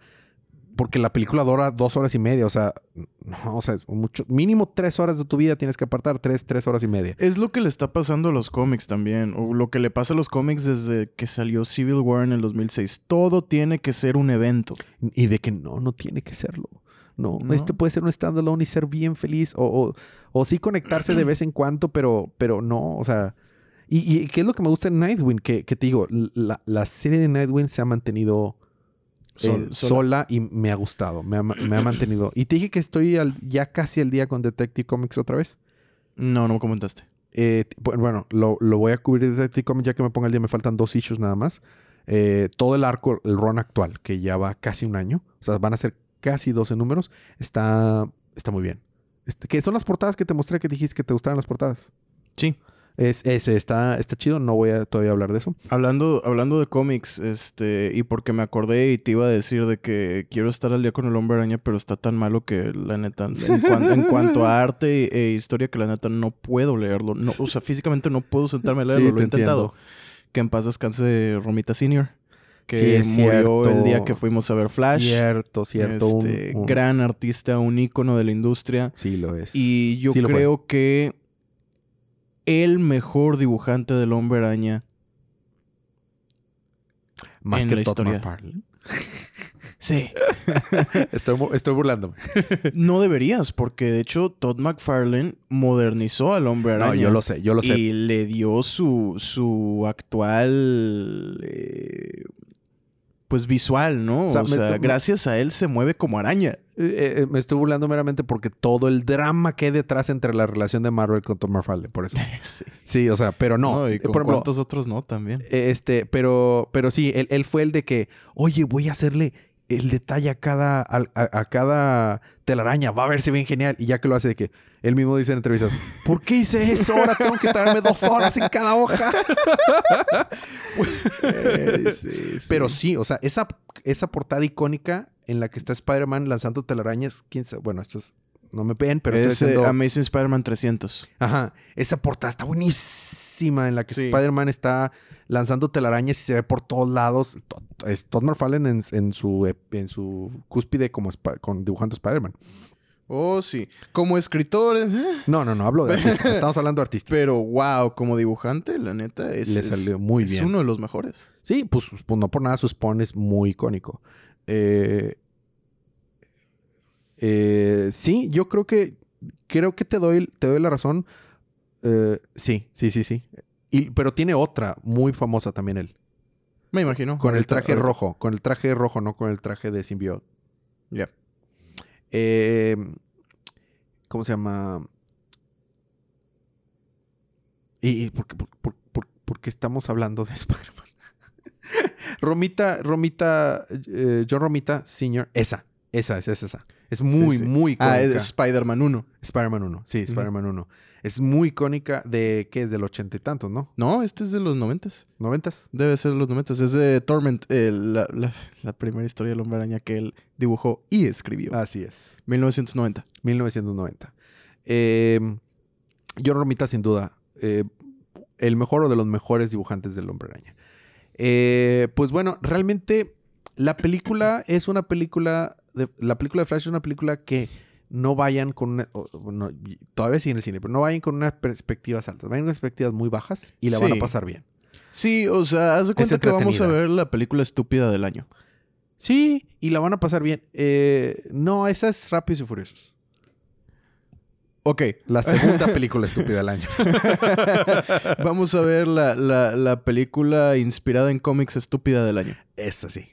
porque la película dura dos horas y media, o sea, no, o sea, es mucho, mínimo tres horas de tu vida tienes que apartar, tres, tres horas y media.
Es lo que le está pasando a los cómics también, o lo que le pasa a los cómics desde que salió Civil War en el 2006. Todo tiene que ser un evento.
Y de que no, no tiene que serlo. No,
No.
este puede ser un standalone y ser bien feliz. O, o, o sí conectarse de vez en cuando, pero, pero no, o sea. Y, y qué es lo que me gusta en Nightwing, que, que te digo, la, la serie de Nightwing se ha mantenido eh,
Sol-
sola.
sola.
y me ha gustado, me ha, me ha mantenido. Y te dije que estoy al- ya casi al día con Detective Comics otra vez.
No, no me comentaste.
Eh, bueno, lo, lo voy a cubrir de Detective Comics ya que me ponga el día. Me faltan dos issues nada más. Eh, todo el arco, el run actual, que ya va casi un año. O sea, van a ser casi 12 números. Está, está muy bien. Este, que son las portadas que te mostré que dijiste que te gustaban las portadas.
Sí.
Es, ese está, está chido, no voy a todavía hablar de eso.
Hablando, hablando de cómics, este, y porque me acordé y te iba a decir de que quiero estar al día con el hombre araña, pero está tan malo que la neta, en, cuan- en *laughs* cuanto a arte e historia, que la neta no puedo leerlo. No, o sea, físicamente no puedo sentarme a leerlo,
Sí,
lo he
te
intentado.
entiendo.
Que en paz descanse Romita Senior. Que
Sí,
murió el día que fuimos a ver Flash.
Cierto, cierto.
Este,
un-
Gran artista, un ícono de la industria.
Sí, lo es.
Y yo
Sí
creo que el mejor dibujante del hombre araña.
Más
en
que
la
Todd
historia.
McFarlane. *laughs*
Sí. *laughs*
Estoy, estoy burlándome. *laughs*
no deberías, porque de hecho Todd McFarlane modernizó al hombre araña.
No, yo lo sé, yo lo sé.
Y le dio su, su actual. eh, pues visual, ¿no?
O
O
sea,
gracias a él se mueve como araña.
Eh, eh, me estoy burlando meramente porque todo el drama que hay detrás entre la relación de Marvel con Tom McFarlane, por eso. *laughs*
sí.
Sí, o sea, pero no.
y
Eh,
con
por ejemplo,
cuántos otros no también.
eh, Este, pero, pero sí, él, él fue el de que, oye, voy a hacerle el detalle a cada, a, a cada telaraña, va a verse bien genial. Y ya que lo hace de que él mismo dice en entrevistas, ¿por qué hice eso? Ahora tengo que tardarme dos horas en cada hoja. *laughs*
Eh, sí, sí.
Pero sí, o sea, esa, esa portada icónica en la que está Spider-Man lanzando telarañas, quién sabe, bueno, esto es, no me ven, pero estoy
es eh,
haciendo...
Amazing Spider-Man 300.
Ajá, esa portada está buenísima en la que
Sí.
Spider-Man está lanzando telarañas y se ve por todos lados. Es Todd McFarlane en, en su, ep- en su cúspide como con dibujando Spider-Man.
Oh, sí. Como escritor, eh,
No, no, no, hablo de artistas. *laughs* Estamos hablando de artistas.
pero wow, como dibujante, la neta, es,
Le salió muy
es
bien.
uno de los mejores.
Sí, pues, pues no por nada su Spawn es muy icónico. Eh, eh, sí, yo creo que creo que te doy, te doy la razón. Eh, sí, sí, sí, sí. Y, pero tiene otra muy famosa también él.
Me imagino.
Con el traje rojo. Con el traje rojo, no con el traje de simbiote.
Ya.
Eh, ¿Cómo se llama? ¿Y, y por, qué, por, por- por- por qué estamos hablando de *laughs* Spider-Man? Romita, Romita, eh, John Romita Sr. Esa, esa, es esa. Es muy,
Sí, sí.
muy icónica.
Ah, es Spider-Man 1.
Spider-Man 1. Sí, Spider-Man 1. Es muy icónica de, ¿qué es? Del ochenta y tantos, ¿no?
No, este es de los noventas.
¿Noventas?
Debe ser de los noventas. Es de Torment, la- la primera historia del hombre araña que él dibujó y escribió.
Así es.
1990.
1990. Eh, John Romita, sin duda, eh, el mejor o de los mejores dibujantes del Hombre Araña. Eh, pues bueno, realmente la película es una película. De, la película de Flash es una película que no vayan con una. o- bueno, y- todavía sigue en el cine, pero no vayan con unas perspectivas altas. Vayan con perspectivas muy bajas y la van a
Sí.
pasar bien.
Sí, o sea, haz de cuenta que vamos a ver la película estúpida del año.
Sí, y la van a pasar bien. Eh, no, esa es Rápidos y Furiosos.
Ok.
La segunda película estúpida del año. *laughs*
Vamos a ver la, la- la película inspirada en cómics estúpida del año.
Esa sí.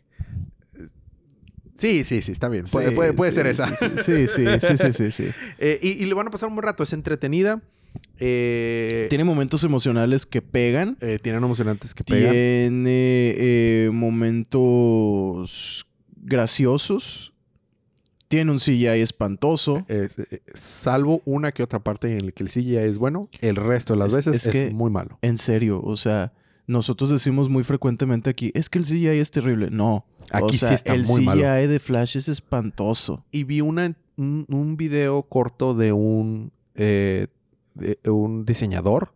Sí, sí, sí, está bien. Puede,
Sí,
puede- puede
sí,
ser esa.
Sí, sí, sí, sí, sí, sí. *laughs*
Eh, y, y le van a pasar un buen rato. Es entretenida. Eh,
Tiene momentos emocionales que pegan.
eh, tienen emocionantes que pegan.
Tiene momentos graciosos. Tiene un CGI espantoso.
Es- salvo una que otra parte en la que el CGI es bueno, el resto de las
Es-
veces
es
es,
que-
muy malo.
En serio, o sea, nosotros decimos muy frecuentemente aquí, es que el CGI es terrible. No.
Aquí
o sea,
sí está
el
muy
CGI
malo.
de Flash es espantoso.
Y vi una, un, un video corto de un, eh, de un diseñador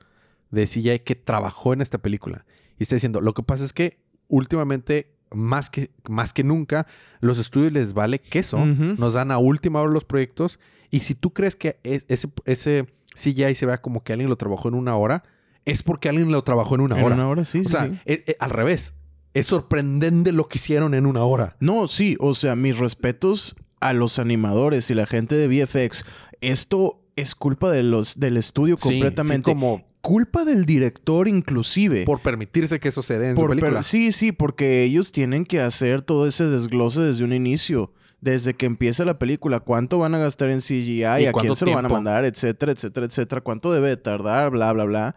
de CGI que trabajó en esta película. Y está diciendo, lo que pasa es que últimamente, más que, más que nunca, los estudios les vale queso. Nos dan a última hora los proyectos. Y si tú crees que es- ese, ese CGI se vea como que alguien lo trabajó en una hora, es porque alguien lo trabajó en una
En
hora.
una hora, sí,
o
sí,
sea,
sí.
eh, eh, al revés. Es sorprendente lo que hicieron en una hora.
No, sí, o sea, mis respetos a los animadores y la gente de VFX. Esto es culpa de los, del estudio
Sí, sí,
completamente.
como
Culpa del director inclusive.
por permitirse que eso se dé en
Por
su película.
sí, sí, porque ellos tienen que hacer todo ese desglose desde un inicio. Desde que empieza la película, cuánto van a gastar en CGI, a quién se lo van a mandar, etcétera, etcétera, etcétera, cuánto debe de tardar, bla, bla, bla.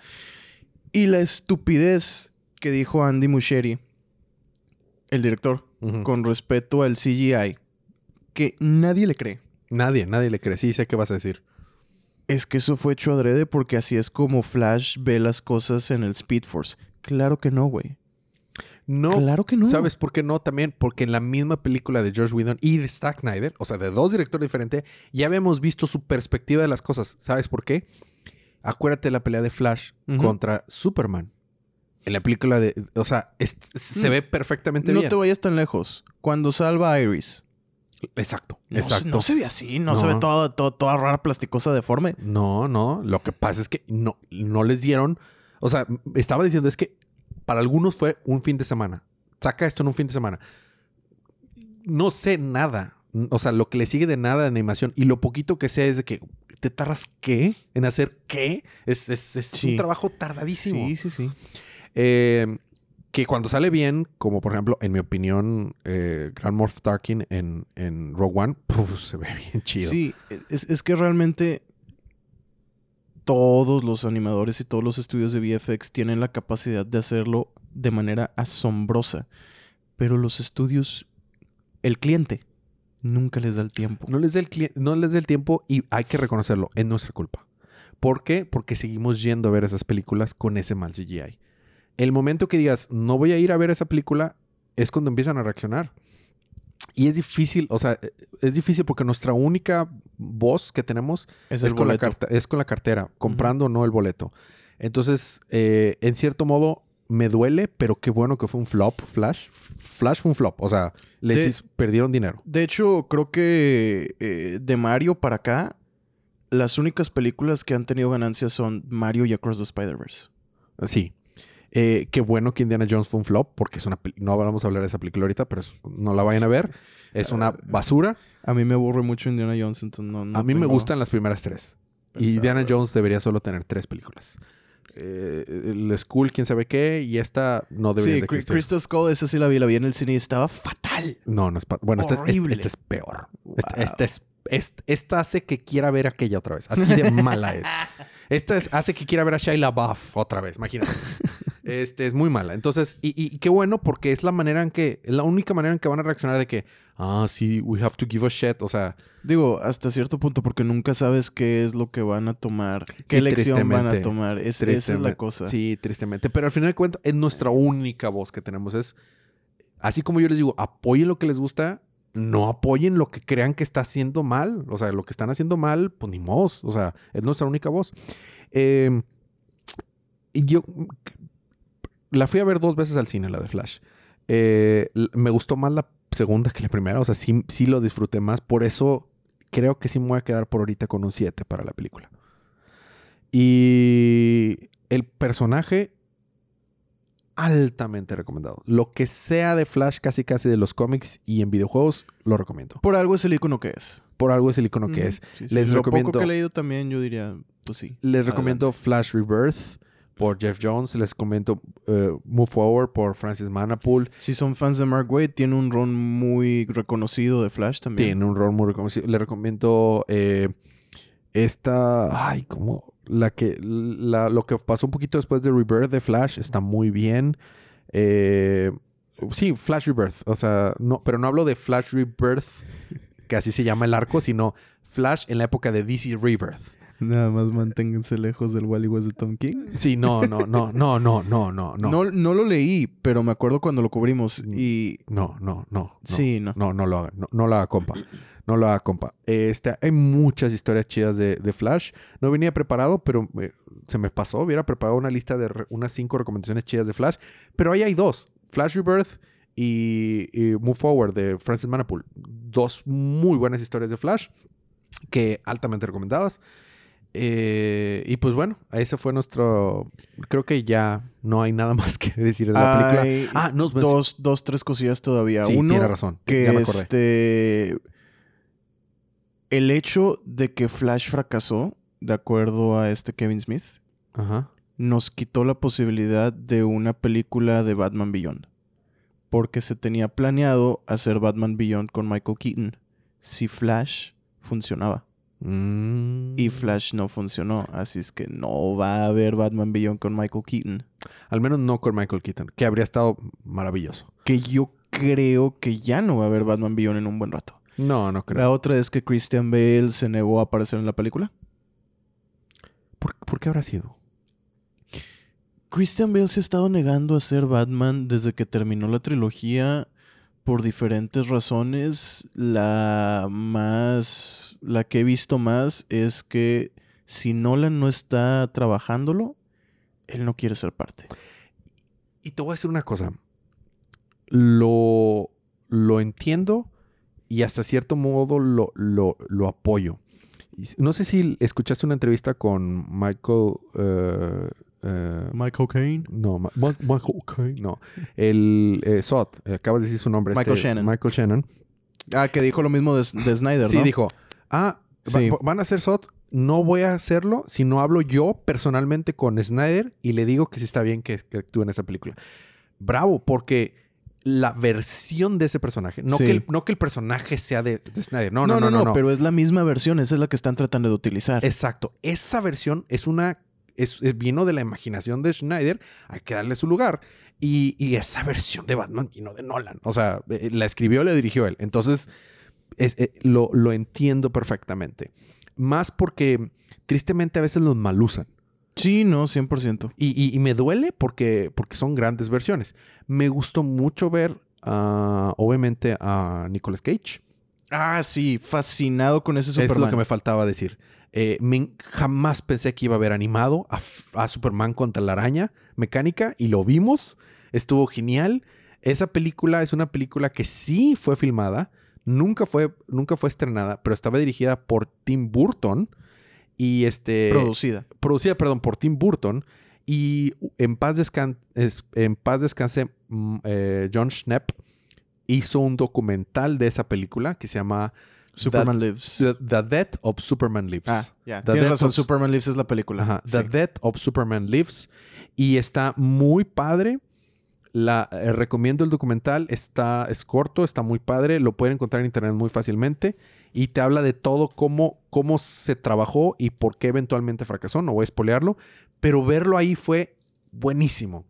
Y la estupidez que dijo Andy Muschietti, el director, con respecto al CGI, que nadie le cree.
Nadie, nadie le cree. Sí, sé qué vas a decir.
Es que eso fue hecho adrede porque así es como Flash ve las cosas en el Speed Force. Claro que no, güey.
No,
Claro que no.
¿Sabes por qué no? También porque en la misma película de George Whedon y de Zack Snyder, o sea, de dos directores diferentes, ya habíamos visto su perspectiva de las cosas. ¿Sabes por qué? Acuérdate de la pelea de Flash contra Superman. En la película de... O sea, es- se
Mm.
ve perfectamente
No
bien.
te vayas tan lejos. Cuando salva a Iris.
Exacto,
No, se-
exacto.
no se ve así, no, se
No.
ve toda, toda, toda rara, plasticosa, deforme.
No, no. Lo que pasa es que no, no les dieron. O sea, estaba diciendo es que para algunos fue un fin de semana. Saca esto en un fin de semana. No sé nada. O sea, lo que le sigue de nada de animación y lo poquito que sé es de que te tardas qué en hacer qué. Es, es- es
Sí.
un trabajo tardadísimo.
Sí, sí, sí.
Eh, que cuando sale bien, como por ejemplo, en mi opinión, eh, Grand Moff Tarkin en, en Rogue One, puf, se ve *laughs* bien chido.
Sí, es, es que realmente todos los animadores y todos los estudios de VFX tienen la capacidad de hacerlo de manera asombrosa. Pero los estudios, el cliente, nunca les da el tiempo.
No les dé el, no les dé el tiempo y hay que reconocerlo, es nuestra culpa. ¿Por qué? Porque seguimos yendo a ver esas películas con ese mal CGI. El momento que digas, no voy a ir a ver esa película, es cuando empiezan a reaccionar. Y es difícil, o sea, es difícil porque nuestra única voz que tenemos
Es
con la, es con la cartera, comprando o no el boleto. Entonces, eh, en cierto modo, me duele, pero qué bueno que fue un flop, Flash. Flash fue un flop, o sea, les
De-
hizo- perdieron dinero.
De hecho, creo que eh, de Mario para acá, las únicas películas que han tenido ganancias son Mario y Across the Spider-Verse.
Sí. Eh, qué bueno que Indiana Jones fue un flop, porque es una no vamos a hablar de esa película ahorita, pero es- no la vayan a ver. Es una *laughs* basura.
A mí me aburre mucho Indiana Jones, entonces no. no
a mí me gustan las primeras tres. Y. Indiana Jones debería solo tener tres películas. Eh, el School, quién sabe qué, y esta no debería
Sí,
de existir.
Crystal Skull, esa sí la vi, la vi en el cine y estaba fatal.
No, no es Bueno, esta,
Horrible.
esta es peor. Esta,
Wow.
esta es, esta hace que quiera ver aquella otra vez. Así de mala es. *laughs* Esta es- hace que quiera ver a Shia LaBeouf otra vez, imagínate. Este es muy mala. Entonces, y, y qué bueno porque es la manera en que, es la única manera en que van a reaccionar de que, ah, sí, we have to give a shit. O sea,
Digo, hasta cierto punto, porque nunca sabes qué es lo que van a tomar, qué
Sí,
elección van a tomar. Es- esa es la cosa.
Sí, tristemente. Pero al final de cuentas, es nuestra única voz que tenemos. Es así como yo les digo, apoyen lo que les gusta, no apoyen lo que crean que está haciendo mal. O sea, lo que están haciendo mal, pues ni modo. O sea, es nuestra única voz. Eh, y yo la fui a ver dos veces al cine, la de Flash. Eh, me gustó más la segunda que la primera. O sea, sí, sí lo disfruté más. Por eso creo que sí me voy a quedar por ahorita con un 7 para la película. Y el personaje altamente recomendado. Lo que sea de Flash, casi casi de los cómics y en videojuegos, lo recomiendo.
Por algo es el icono que es.
Por algo es el icono que es.
Sí, sí.
Les
Lo
recomiendo-
poco que he leído también, yo diría, pues sí.
Les recomiendo Flash Rebirth por Jeff Jones. Les comento eh, Move Forward por Francis Manapool.
Si son fans de Mark Waid, tiene un ron muy reconocido de Flash también.
Tiene un rol muy reconocido. Le recomiendo eh, esta. Ay, ¿cómo? La que. La, lo que pasó un poquito después de Rebirth de Flash está muy bien. Eh, sí, Flash Rebirth. O sea, no, pero no hablo de Flash Rebirth, que así se llama el arco, sino Flash en la época de DC Rebirth.
Nada más manténganse lejos del Wally West de Tom King.
Sí, no, no, no, no, no, no, no, no.
No, no lo leí, pero me acuerdo cuando lo cubrimos y...
No, no, no. no.
Sí, no.
No, no lo haga. No, no lo haga, compa. No lo haga, compa. Este, hay muchas historias chidas de, de Flash. No venía preparado, pero eh, se me pasó. Hubiera preparado una lista de re- unas cinco recomendaciones chidas de Flash. Pero ahí hay dos. Flash Rebirth y, y Move Forward de Francis Manapool. Dos muy buenas historias de Flash que altamente recomendadas. Eh, y pues bueno, ese fue nuestro... Creo que ya no hay nada *laughs* más que decir de la película. Ah, no,
dos, dos, tres cosillas todavía.
sí,
Uno,
tiene razón.
que
ya me acordé.
este... El hecho de que Flash fracasó, de acuerdo a este Kevin Smith,
Ajá.
nos quitó la posibilidad de una película de Batman Beyond. Porque se tenía planeado hacer Batman Beyond con Michael Keaton si Flash funcionaba.
Mm.
Y Flash no funcionó. Así es que no va a haber Batman Beyond con Michael Keaton.
Al menos no con Michael Keaton, que habría estado maravilloso.
Que yo creo que ya no va a haber Batman Beyond en un buen rato.
No, no creo.
La otra es que Christian Bale se negó a aparecer en la película.
¿Por, por qué habrá sido?
Christian Bale se ha estado negando a ser Batman desde que terminó la trilogía por diferentes razones. La más. La que he visto más es que si Nolan no está trabajándolo, él no quiere ser parte.
Y te voy a decir una cosa. Lo, lo entiendo y hasta cierto modo lo, lo, lo apoyo. No sé si escuchaste una entrevista con Michael. eh, eh,
Michael Caine.
no, Ma- Ma- Michael Caine, no. El eh, Sot, eh, acabas de decir su nombre.
Michael Shannon.
Michael Shannon.
Ah, que dijo lo mismo de, de Snyder,
Sí,
¿no?
dijo, ah,
Sí.
va- van a hacer SOT, no voy a hacerlo si no hablo yo personalmente con Snyder y le digo que sí está bien que, que actúe en esa película. Bravo, porque la versión de ese personaje, no,
Sí.
que, el, no que el personaje sea de, de Snyder, no
No
no no, no,
pero es la misma versión, esa es la que están tratando de utilizar.
Exacto, esa versión es una, es, es- vino de la imaginación de Schneider, hay que darle su lugar. Y, y esa versión de Batman vino de Nolan. O sea, eh, la escribió, la dirigió él. Entonces, es- eh, lo, lo entiendo perfectamente. Más porque tristemente a veces los malusan.
Sí, no, 100%.
Y, y- y me duele porque, porque son grandes versiones. Me gustó mucho ver, ah, obviamente, a Nicolas Cage.
Ah, sí, fascinado con ese
Es
Superman.
lo que me faltaba decir. Eh, me- jamás pensé que iba a ver animado a, Superman contra la araña mecánica y lo vimos. Estuvo genial. Esa película es una película que sí fue filmada, nunca fue, nunca fue estrenada, pero estaba dirigida por Tim Burton y este
Producida.
producida, perdón, por Tim Burton y en paz, descan- es- en paz descanse mm, eh, John Schnepp hizo un documental de esa película que se llama
Superman Lives.
The, The Death of Superman Lives.
ah, ya. Tienes razón,
of-
Superman Lives es la película.
Ajá,
Sí.
The Death of Superman Lives. Y está muy padre. La, eh, recomiendo el documental. Está, es corto, está muy padre. Lo pueden encontrar en internet muy fácilmente. Y te habla de todo, cómo, cómo se trabajó y por qué eventualmente fracasó. No voy a espolearlo. Pero verlo ahí fue buenísimo.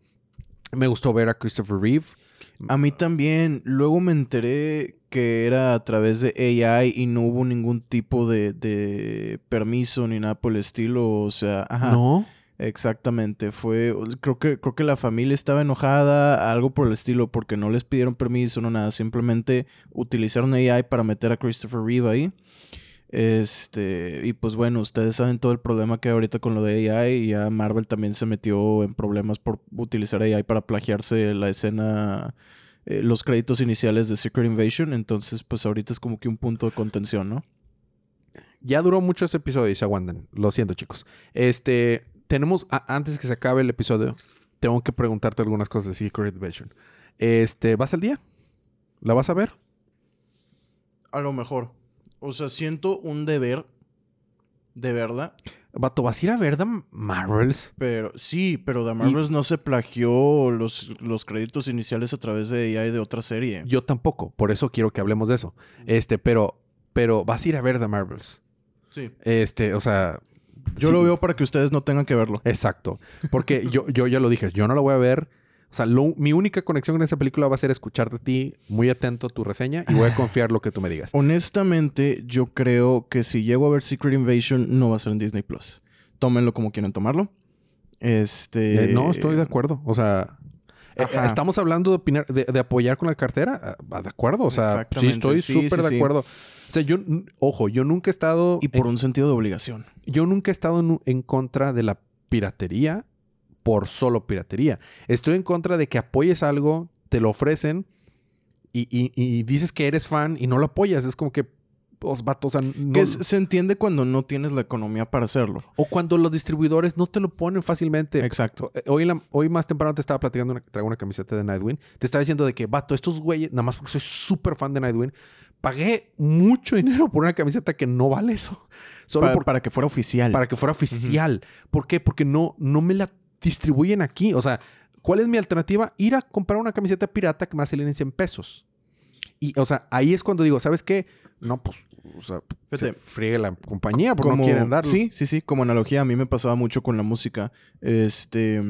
Me gustó ver a Christopher Reeve.
A mí también. Luego me enteré que era a través de AI y no hubo ningún tipo de, de permiso ni nada por el estilo. O sea, ajá.
No.
Exactamente, fue, creo que, creo que la familia estaba enojada, algo por el estilo, porque no les pidieron permiso, no nada, simplemente utilizaron AI para meter a Christopher Reeve ahí. Este, y pues bueno, ustedes saben todo el problema que hay ahorita con lo de AI y ya Marvel también se metió en problemas por utilizar AI para plagiarse la escena, eh, los créditos iniciales de Secret Invasion, entonces pues ahorita es como que un punto de contención, ¿no?
Ya duró mucho ese episodio y se aguantan. Lo siento, chicos. Este, tenemos, a- antes que se acabe el episodio, tengo que preguntarte algunas cosas de Secret Invasion. Este, ¿vas al día? ¿La vas a ver?
A lo mejor. O sea, siento un deber de verla.
Vato, ¿vas a ir a ver The Marvels?
Pero sí, pero The Marvels no se plagió los, los créditos iniciales a través de AI de otra serie.
Yo tampoco, por eso quiero que hablemos de eso. Este, pero, pero vas a ir a ver The Marvels.
Sí.
Este, o sea.
Yo
sí,
lo veo para que ustedes no tengan que verlo.
Exacto. Porque yo, yo ya lo dije, yo no la voy a ver. O sea, lo- mi única conexión con esa película va a ser escucharte a ti muy atento a tu reseña y voy a confiar lo que tú me digas.
Honestamente, yo creo que si llego a ver Secret Invasion, no va a ser en Disney Plus. Tómenlo como quieran tomarlo. Este.
Eh, no, estoy de acuerdo. O sea, eh, estamos hablando de, opinar, de, de apoyar con la cartera. Ah, De acuerdo. O sea, sí, estoy súper
sí,
de acuerdo. O sea, yo, ojo, yo nunca he estado.
Y por un sentido de obligación.
yo nunca he estado en, en contra de la piratería por solo piratería. Estoy en contra de que apoyes algo, te lo ofrecen y, y- y dices que eres fan y no lo apoyas. Es como que, pues, vato, o sea, no-
Que se entiende cuando no tienes la economía para hacerlo.
o cuando los distribuidores no te lo ponen fácilmente.
Exacto.
Eh, Hoy, en la- hoy más temprano te estaba platicando, una, traigo una camiseta de Nightwing. Te estaba diciendo de que, vato, estos güeyes, nada más porque soy súper fan de Nightwing, pagué mucho dinero por una camiseta que no vale eso. *laughs* Solo por-
para que fuera oficial.
para que fuera oficial. ¿Por qué? Porque no, no me la distribuyen aquí. O sea, ¿cuál es mi alternativa? Ir a comprar una camiseta pirata que me va a salir en 100 pesos. Y, o sea, ahí es cuando digo, ¿sabes qué? No, pues, o sea, se friegue la compañía porque no quieren darlo.
Sí, sí, sí. Como analogía, a mí me pasaba mucho con la música. Este.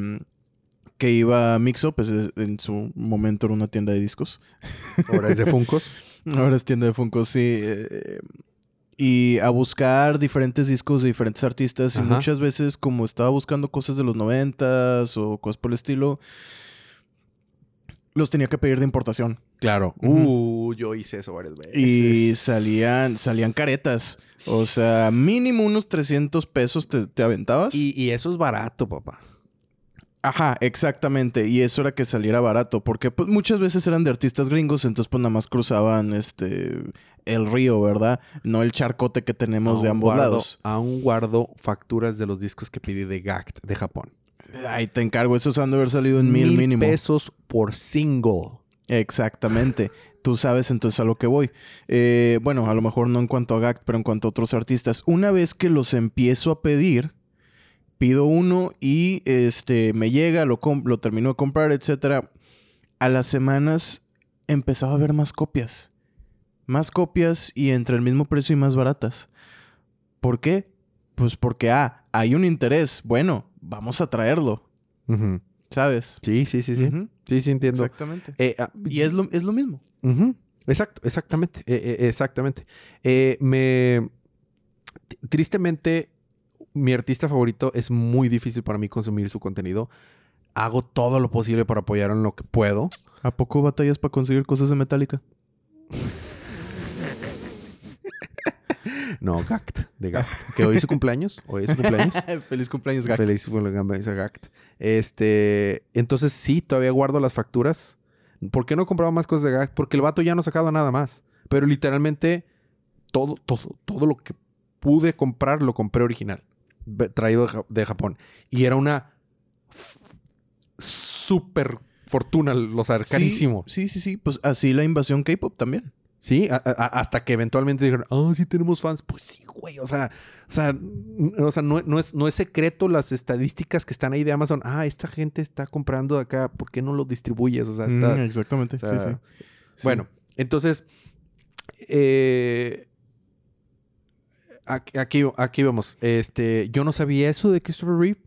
Que iba a Mixup, pues, es- en su momento era una tienda de discos.
Ahora es de *laughs* Funcos.
Ahora es tienda de Funko, sí. eh, y a buscar diferentes discos de diferentes artistas. Y muchas veces, como estaba buscando cosas de los noventas o cosas por el estilo, los tenía que pedir de importación.
Claro. Uh, yo hice eso varias veces.
Y salían, salían caretas. O sea, mínimo unos 300 pesos te, te aventabas.
Y, y eso es barato, papá.
Ajá, exactamente. Y eso era que saliera barato. Porque pues, muchas veces eran de artistas gringos, entonces pues nada más cruzaban este el río, ¿verdad? No el charcote que tenemos de ambos
guardo-
lados.
Aún guardo facturas de los discos que pedí de GACT de Japón.
Ahí te encargo, esos han de haber salido en mil, mínimo.
pesos por single.
Exactamente. Tú sabes entonces a lo que voy. Eh, bueno, a lo mejor no en cuanto a GACT, pero en cuanto a otros artistas. Una vez que los empiezo a pedir, pido uno y este me llega, lo, com- lo termino de comprar, etcétera. A las semanas empezaba a haber más copias. Más copias y entre el mismo precio y más baratas. ¿Por qué? Pues porque, ah, hay un interés. Bueno, vamos a traerlo. ¿Sabes?
Sí, sí, sí, sí. Sí, sí, entiendo.
Exactamente.
Eh, ah,
Y es lo, es lo mismo.
Exacto, exactamente. eh, eh, exactamente. Eh, me. Tristemente, mi artista favorito es muy difícil para mí consumir su contenido. Hago todo lo posible para apoyar en lo que puedo.
¿A poco batallas para conseguir cosas de Metallica? *laughs*
No, Gact, de Gact. Que hoy es su cumpleaños. Hoy es su cumpleaños. *laughs*
Feliz cumpleaños, Gact.
Feliz cumpleaños a Gact. Este, entonces sí, todavía guardo las facturas. ¿Por qué no compraba más cosas de Gact? Porque el vato ya no ha sacado nada más. Pero literalmente todo, todo, todo lo que pude comprar lo compré original. Traído de, Ja- de Japón. Y era una súper fortuna, o sea,
Sí,
carísimo.
Sí, sí, sí. Pues así la invasión K-pop también.
Sí, a- a- hasta que eventualmente dijeron, ah, sí tenemos fans. Pues sí, güey. O sea, o sea, o sea no, no es, no es secreto las estadísticas que están ahí de Amazon. Ah, esta gente está comprando de acá. ¿Por qué no lo distribuyes? O sea, está...
Mm, exactamente.
o sea,
sí, sí. Sí.
Bueno, entonces, eh, aquí, aquí, vamos. Este, yo no sabía eso de Christopher Reeve.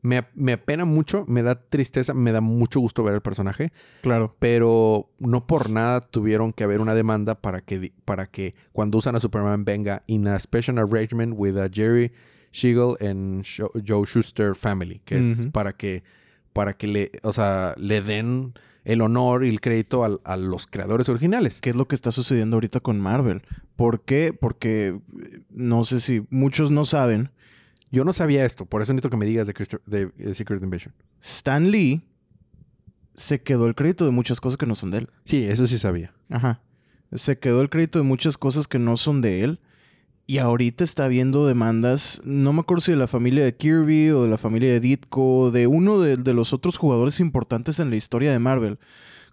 Me, me apena mucho, me da tristeza, me da mucho gusto ver el personaje
Claro.
pero no por nada tuvieron que haber una demanda para que, para que cuando usan a Superman venga in a special arrangement with a Jerry Siegel and Joe Schuster family, que es para que para que le, o sea, le den el honor y el crédito al- a, los creadores originales.
¿Qué es lo que está sucediendo ahorita con Marvel? ¿Por qué? Porque eh, no sé si muchos no saben.
Yo no sabía esto, por eso necesito que me digas de, Christo- de eh, Secret Invasion.
Stan Lee se quedó el crédito de muchas cosas que no son de él.
Sí, eso sí sabía.
Ajá. Se quedó el crédito de muchas cosas que no son de él. Y ahorita está habiendo demandas, no me acuerdo si de la familia de Kirby o de la familia de Ditko, de uno de, de los otros jugadores importantes en la historia de Marvel,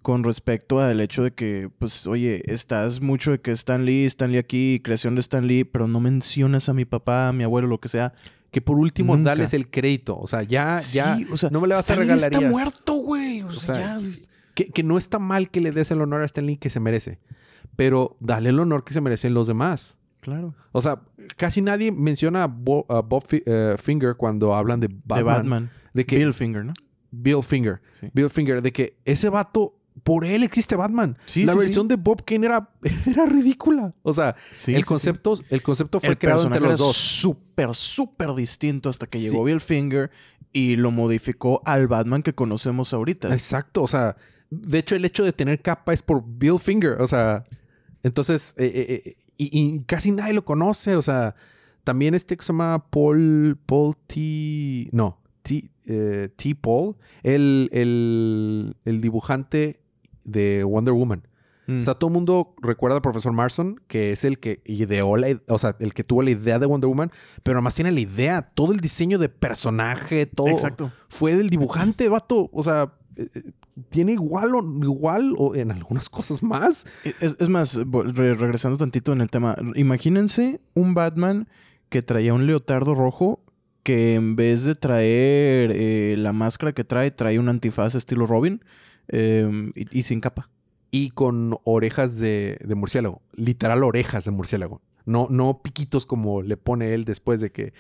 con respecto al hecho de que, pues, oye, estás mucho de que Stan Lee, Stan Lee aquí, creación de Stan Lee, pero no mencionas a mi papá, a mi abuelo, lo que sea.
Que por último,
Nunca.
dales el crédito. O sea, ya, ya.
Sí, o sea,
no me le vas a
Stan Lee
regalar.
está muerto, güey. O,
O
sea,
sea,
ya,
que, que no está mal que le des el honor a Stan Lee que se merece. Pero dale el honor que se merecen los demás.
Claro.
O sea, casi nadie menciona a, Bo- a Bob eh, Finger cuando hablan de Batman.
de Batman.
De que
Bill Finger, ¿no?
Bill Finger.
Sí.
Bill Finger. De que ese vato, por él existe Batman.
Sí,
La
sí,
versión de Bob Kane era, *laughs* era ridícula. O sea, el, concepto, el concepto fue
el
creado entre los dos.
súper, súper distinto hasta que llegó Bill Finger y lo modificó al Batman que conocemos ahorita.
Exacto, o sea, de hecho el hecho de tener capa es por Bill Finger, o sea, entonces, eh, eh, y, y casi nadie lo conoce, o sea, también este que se llama Paul, Paul T, no, T, eh, T. Paul, el, el, el dibujante de Wonder Woman.
Mm.
O sea, todo el mundo recuerda al profesor Marson, que es el que ideó la, o sea, el que tuvo la idea de Wonder Woman, pero además tiene la idea, todo el diseño de personaje, todo
Exacto.
fue del dibujante, vato. O sea, eh, eh, tiene igual o igual o en algunas cosas más.
Es, es más, re- regresando tantito en el tema, imagínense un Batman que traía un leotardo rojo que en vez de traer eh, la máscara que trae, trae un antifaz estilo Robin eh, y, y sin capa.
Y con orejas de, de murciélago. Literal orejas de murciélago. No, no piquitos como le pone él después de que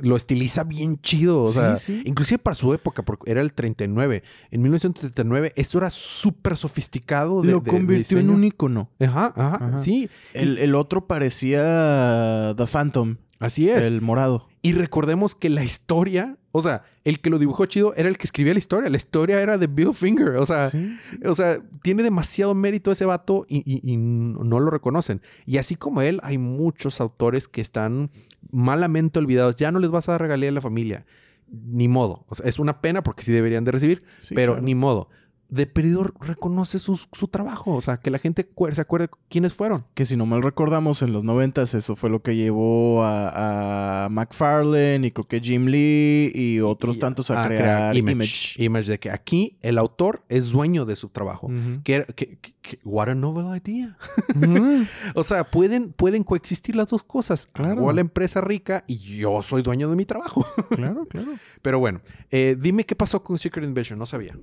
lo estiliza bien chido. O
Sí,
sea,
sí.
inclusive para su época, porque era el 39. En 1939, esto era súper sofisticado. De,
Lo
de- de
convirtió en un icono.
Ajá, ajá,
Ajá.
sí.
El, el otro parecía The Phantom,
Así es.
el morado.
Y recordemos que la historia, o sea, el que lo dibujó chido era el que escribía la historia. La historia era de Bill Finger. O sea,
Sí,
o sea tiene demasiado mérito ese vato y, y- y no lo reconocen. Y así como él, hay muchos autores que están malamente olvidados. Ya no les vas a dar regalía a la familia. Ni modo. O sea, es una pena porque sí deberían de recibir,
sí,
pero
claro.
ni modo. De perdido reconoce su, su trabajo. O sea, que la gente se acuerde quiénes fueron.
Que si no mal recordamos, en los noventas eso fue lo que llevó a, a McFarlane y creo que Jim Lee y otros
Y-
tantos a,
a
crear,
Image.
Image.
Image de que aquí el autor es dueño de su trabajo. Que, era- que- que- que- what a novel idea. *laughs* O sea, pueden, pueden coexistir las dos cosas.
Claro.
Hago a la empresa rica y yo soy dueño de mi trabajo.
claro, claro. *laughs*
Pero bueno, eh, dime qué pasó con Secret Invasion. No sabía.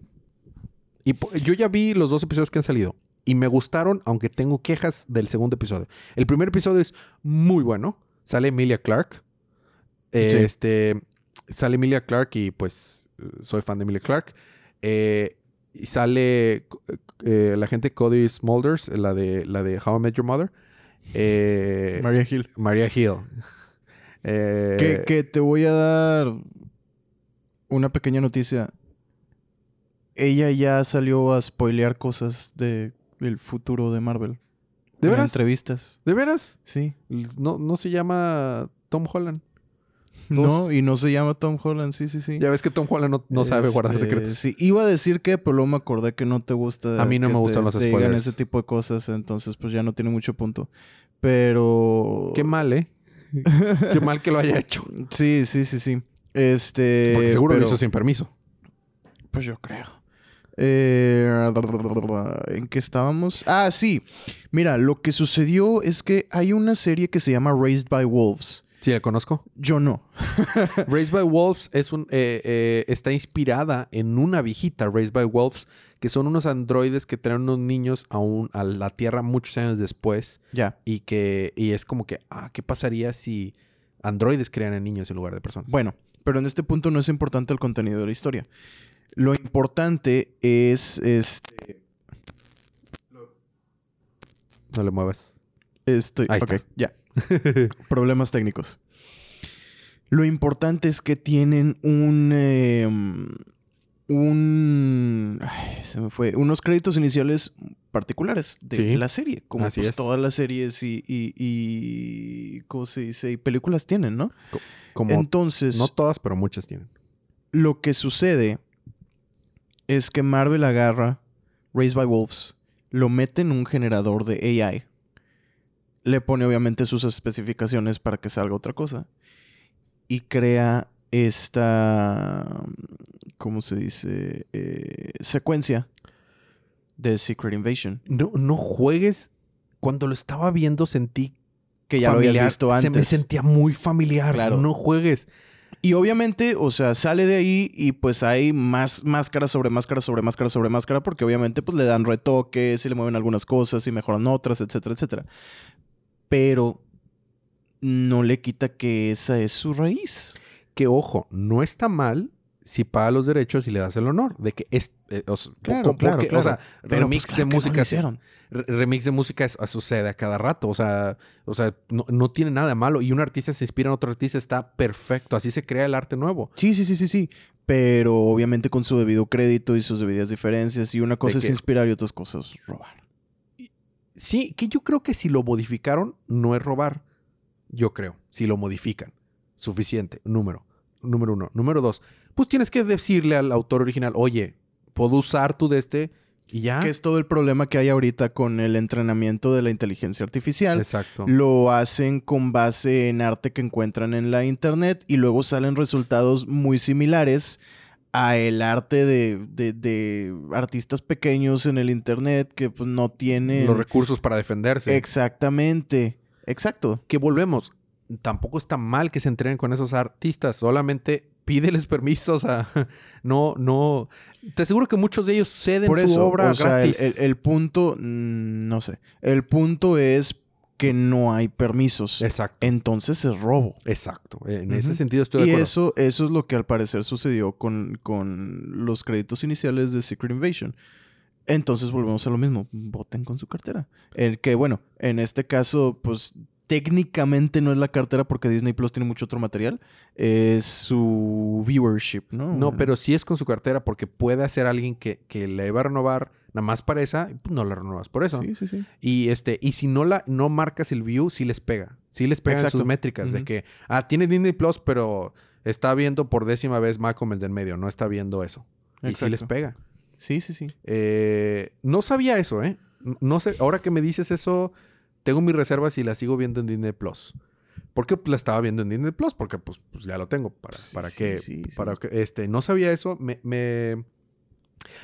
Y yo ya vi los dos episodios que han salido. Y me gustaron, aunque tengo quejas del segundo episodio. El primer episodio es muy bueno. Sale Emilia Clark. Eh,
Sí.
Este. Sale Emilia Clark y pues eh, soy fan de Emilia Clark. Eh, y sale eh, la gente Cody Smulders, la de, la de How I Met Your Mother. Eh,
Maria Hill.
Maria Hill. Eh,
Que, que te voy a dar una pequeña noticia. Ella ya salió a spoilear cosas de el futuro de Marvel.
¿De
En
veras?
entrevistas.
¿De veras?
Sí.
No, no se llama Tom Holland. *laughs* Dos.
No, y no se llama Tom Holland, sí, sí, sí.
Ya ves que Tom Holland no, no sabe guardar
Este,
secretos.
Sí, iba a decir que, pero luego me acordé que no te gusta.
A mí no
que
me
te-
gustan los
te digan
spoilers.
ese tipo de cosas, entonces pues ya no tiene mucho punto. Pero.
Qué mal, ¿eh? Qué mal que lo haya hecho.
Sí, sí, sí, sí. Este.
Porque seguro
pero-
lo hizo sin permiso.
Pues yo creo. Eh, ¿En qué estábamos? Ah, sí. Mira, lo que sucedió es que hay una serie que se llama Raised by Wolves.
Sí, la conozco.
Yo no. *laughs*
Raised by Wolves es un, eh, eh, está inspirada en una viejita, Raised by Wolves, que son unos androides que traen unos niños a, un- a la Tierra muchos años después
Ya.
y que y es como que, ah, ¿qué pasaría si androides crean a niños en lugar de personas?
Bueno, pero en este punto no es importante el contenido de la historia. Lo importante es este.
No le muevas.
Estoy.
Ahí
ok,
está.
ya. *laughs* Problemas técnicos. Lo importante es que tienen un. eh, un. ay, se me fue. Unos créditos iniciales particulares de
Sí.
la serie. Como
Así
pues,
es.
todas las series y, y, y. ¿Cómo se dice? Y películas tienen, ¿no?
Como,
Entonces.
no todas, pero muchas tienen.
Lo que sucede es que Marvel agarra Raised by Wolves, lo mete en un generador de AI, le pone obviamente sus especificaciones para que salga otra cosa y crea esta, ¿cómo se dice? Eh, secuencia de Secret Invasion.
No, no juegues. Cuando lo estaba viendo sentí
Que ya lo
familiar.
habías visto
Se me
antes.
sentía muy familiar.
Claro.
No juegues.
Y obviamente, o sea, sale de ahí y pues hay más máscara sobre máscara sobre máscara sobre máscara porque obviamente pues le dan retoques y le mueven algunas cosas y mejoran otras, etcétera, etcétera. Pero no le quita que esa es su raíz.
Que ojo, no está mal si paga los derechos y le das el honor de que es. eh,
Claro,
po-
claro,
porque,
claro.
O sea, remix
pues, claro
de
no
música. re- remix de música es- sucede a cada rato. O sea, o sea no, no tiene nada de malo. Y un artista se inspira en otro artista, está perfecto. Así se crea el arte nuevo.
Sí, sí, sí, sí, sí. Pero obviamente con su debido crédito y sus debidas diferencias. Y una cosa es
que-
inspirar y otras cosas robar.
Sí, que yo creo que si lo modificaron, no es robar. Yo creo. Si lo modifican. Suficiente. Número. Número uno. Número dos. Pues tienes que decirle al autor original, oye, puedo usar tu de este y ya.
Que es todo el problema que hay ahorita con el entrenamiento de la inteligencia artificial.
Exacto.
Lo hacen con base en arte que encuentran en la internet y luego salen resultados muy similares a el arte de, de- de artistas pequeños en el internet que pues no tienen...
Los recursos para defenderse.
Exactamente. Exacto.
que volvemos. Tampoco está mal que se entrenen con esos artistas. Solamente pídeles permisos a... *laughs* No, no... Te aseguro que muchos de ellos ceden
Por
su obra
o sea, el,
gratis.
el- el punto, mm, no sé, el punto es que no hay permisos.
Exacto.
Entonces es robo.
Exacto. En ese sentido estoy de
Y
acuerdo.
eso, eso es lo que al parecer sucedió con, con los créditos iniciales de Secret Invasion. Entonces volvemos a lo mismo. Voten con su cartera. El que, bueno, en este caso, pues técnicamente no es la cartera porque Disney Plus tiene mucho otro material. Es su viewership, ¿no?
No, pero sí es con su cartera porque puede hacer alguien que, que le va a renovar nada más para esa, pues, no la renuevas por eso.
Sí, sí, sí.
Y este, y si no la, no marcas el view, sí les pega. Sí les pega sus
Exacto.
métricas de que, ah, tiene Disney Plus, pero está viendo por décima vez Malcolm el del medio, no está viendo eso. Y sí les
Exacto.
pega.
Sí, sí, sí.
Eh, no sabía eso, ¿eh? No sé, ahora que me dices eso, tengo mis reservas y la sigo viendo en Disney Plus. ¿Por qué la estaba viendo en Disney Plus? Porque pues, pues ya lo tengo. ¿Para,
Sí,
para
sí,
qué?
sí, sí.
Para que, este, no sabía eso. Me, me-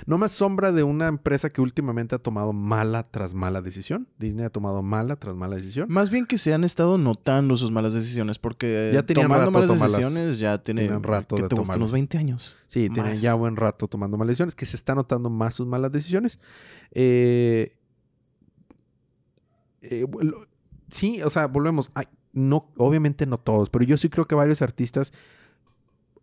No me asombra de una empresa que últimamente ha tomado mala tras mala decisión. Disney ha tomado mala tras mala decisión.
Más bien que se han estado notando sus malas decisiones, porque
Ya
tomando
rato
malas decisiones ya tiene
Tenían rato
que
de
te unos 20 años.
Sí, tienen
Más.
ya buen rato tomando malas decisiones, que se está notando más sus malas decisiones. Eh, eh, lo- sí, o sea, volvemos. Ay, no, obviamente no todos, pero yo sí creo que varios artistas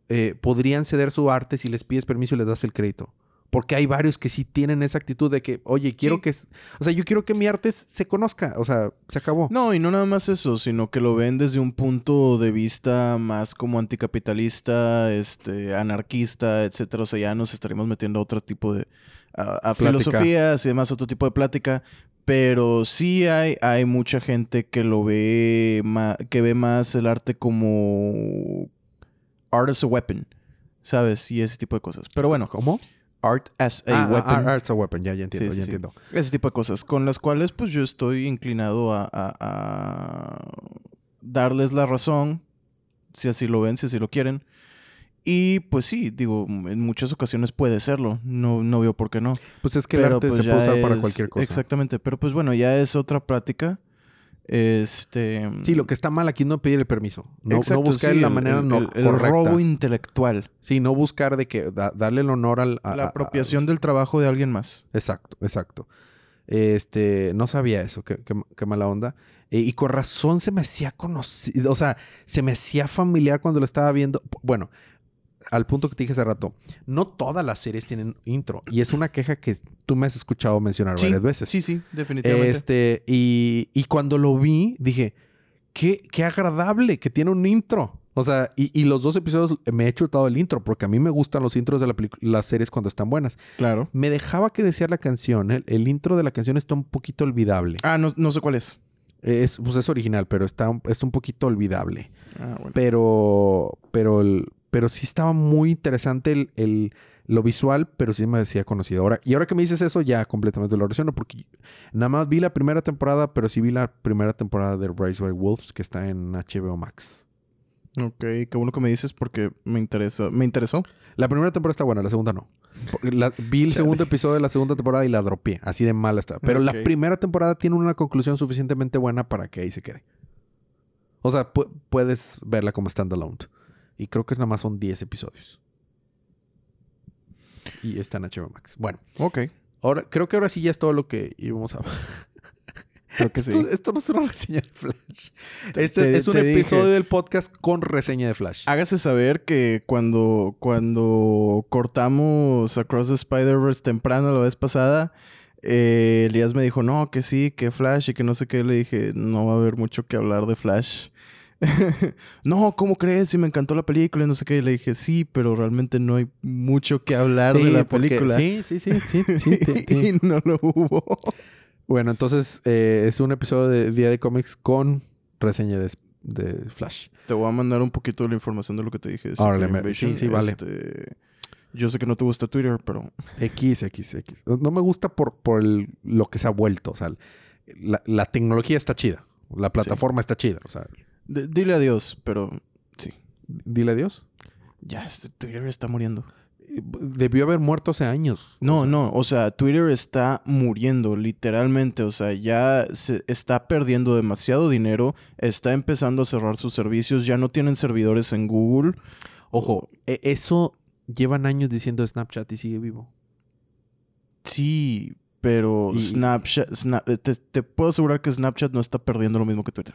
eh, podrían ceder su arte si les pides permiso y les das el crédito. Porque hay varios que sí tienen esa actitud de que, oye, quiero
Sí.
que... O sea, yo quiero que mi arte se conozca. O sea, se acabó.
No, y no nada más eso, sino que lo ven desde un punto de vista más como anticapitalista, este, anarquista, etcétera. O sea, ya nos estaríamos metiendo a otro tipo de a, a
Plática.
filosofías y demás, otro tipo de plática. Pero sí hay, hay mucha gente que lo ve que ve más el arte como art as a weapon, ¿sabes? Y ese tipo de cosas. Pero bueno,
¿Cómo?
art as a
Ah,
weapon.
ah, art's a weapon. Ya, ya entiendo,
Sí,
ya
sí.
entiendo.
Ese tipo de cosas con las cuales pues yo estoy inclinado a, a- a darles la razón, si así lo ven, si así lo quieren. Y pues sí, digo, en muchas ocasiones puede serlo, no, no veo por qué no.
Pues es que el arte
pues,
se puede usar para cualquier cosa.
Exactamente, pero pues bueno, ya es otra práctica. Este...
Sí, lo que está mal aquí es no pedir el permiso. No, no
Exacto,
buscar
sí,
la
el-
manera
el,
no
el- el
correcta.
robo intelectual,
Sí, no buscar de que da- darle el honor al... a-
la
a- a-
apropiación del trabajo de alguien más.
exacto, exacto. Este, no sabía eso, qué, qué- qué mala onda. Eh, y con razón se me hacía conocido, o sea, se me hacía familiar cuando lo estaba viendo. Bueno, al punto que te dije hace rato, no todas las series tienen intro. Y es una queja que tú me has escuchado mencionar
Sí,
varias veces.
sí, sí, definitivamente.
Este, y, y cuando lo vi, dije, qué, qué agradable que tiene un intro. O sea, y, y los dos episodios me he chutado el intro, porque a mí me gustan los intros de la las series cuando están buenas.
Claro.
Me dejaba que desear la canción. El, el intro de la canción está un poquito olvidable.
Ah, no, no sé cuál es.
Es, pues es original, pero está, un- está un poquito olvidable.
Ah, bueno.
Pero, pero, el- pero sí estaba muy interesante el, el- lo visual, pero sí me decía conocido. Ahora, y ahora que me dices eso, ya completamente lo relaciono, porque nada más vi la primera temporada, pero sí vi la primera temporada de Rise by Wolves, que está en HBO Max.
Ok, qué bueno que me dices porque me interesa. Me interesó.
La primera temporada está buena, la segunda no. La- vi el *laughs* segundo episodio de la segunda temporada y la dropeé. Así de mala está. Pero la primera temporada tiene una conclusión suficientemente buena para que ahí se quede. O sea, pu- puedes verla como standalone. Y creo que nada más son 10 episodios. Y está en HBO Max. Bueno,
Ok,
ahora, creo que ahora sí ya es todo lo que íbamos a
creo que sí.
esto, esto no es una reseña de Flash. Este
te-
es, un
dije.
episodio del podcast con reseña de Flash.
Hágase saber que cuando, cuando cortamos Across the Spider-Verse temprano la vez pasada, eh, Elías me dijo, no, que sí, que Flash y que no sé qué. Le dije, no va a haber mucho que hablar de Flash. *laughs* no, ¿cómo crees? Si me encantó la película y no sé qué. Y le dije, sí, pero realmente no hay mucho que hablar de la
porque-
película.
Sí, sí, sí, sí. sí, *laughs*
y no lo hubo.
Bueno, entonces eh, es un episodio de Día de Cómics con reseña de, de Flash.
Te voy a mandar un poquito de la información de lo que te dije.
Órale, me- sí, sí, vale.
Este, yo sé que no te gusta Twitter, pero
X, X, X. No me gusta por, por el- lo que se ha vuelto. O sea, la, la tecnología está chida. La plataforma está chida. O sea,
d- dile adiós, pero sí.
dile adiós.
Ya, este Twitter está muriendo.
Debió haber muerto hace años.
No,
O sea,
no, o sea, Twitter está muriendo, literalmente. O sea, ya se está perdiendo demasiado dinero, está empezando a cerrar sus servicios, ya no tienen servidores en Google.
Ojo, e- eso llevan años diciendo Snapchat y sigue vivo.
Sí, Pero
Y-
Snapchat, Snap- eh, te, te puedo asegurar que Snapchat no está perdiendo lo mismo que Twitter.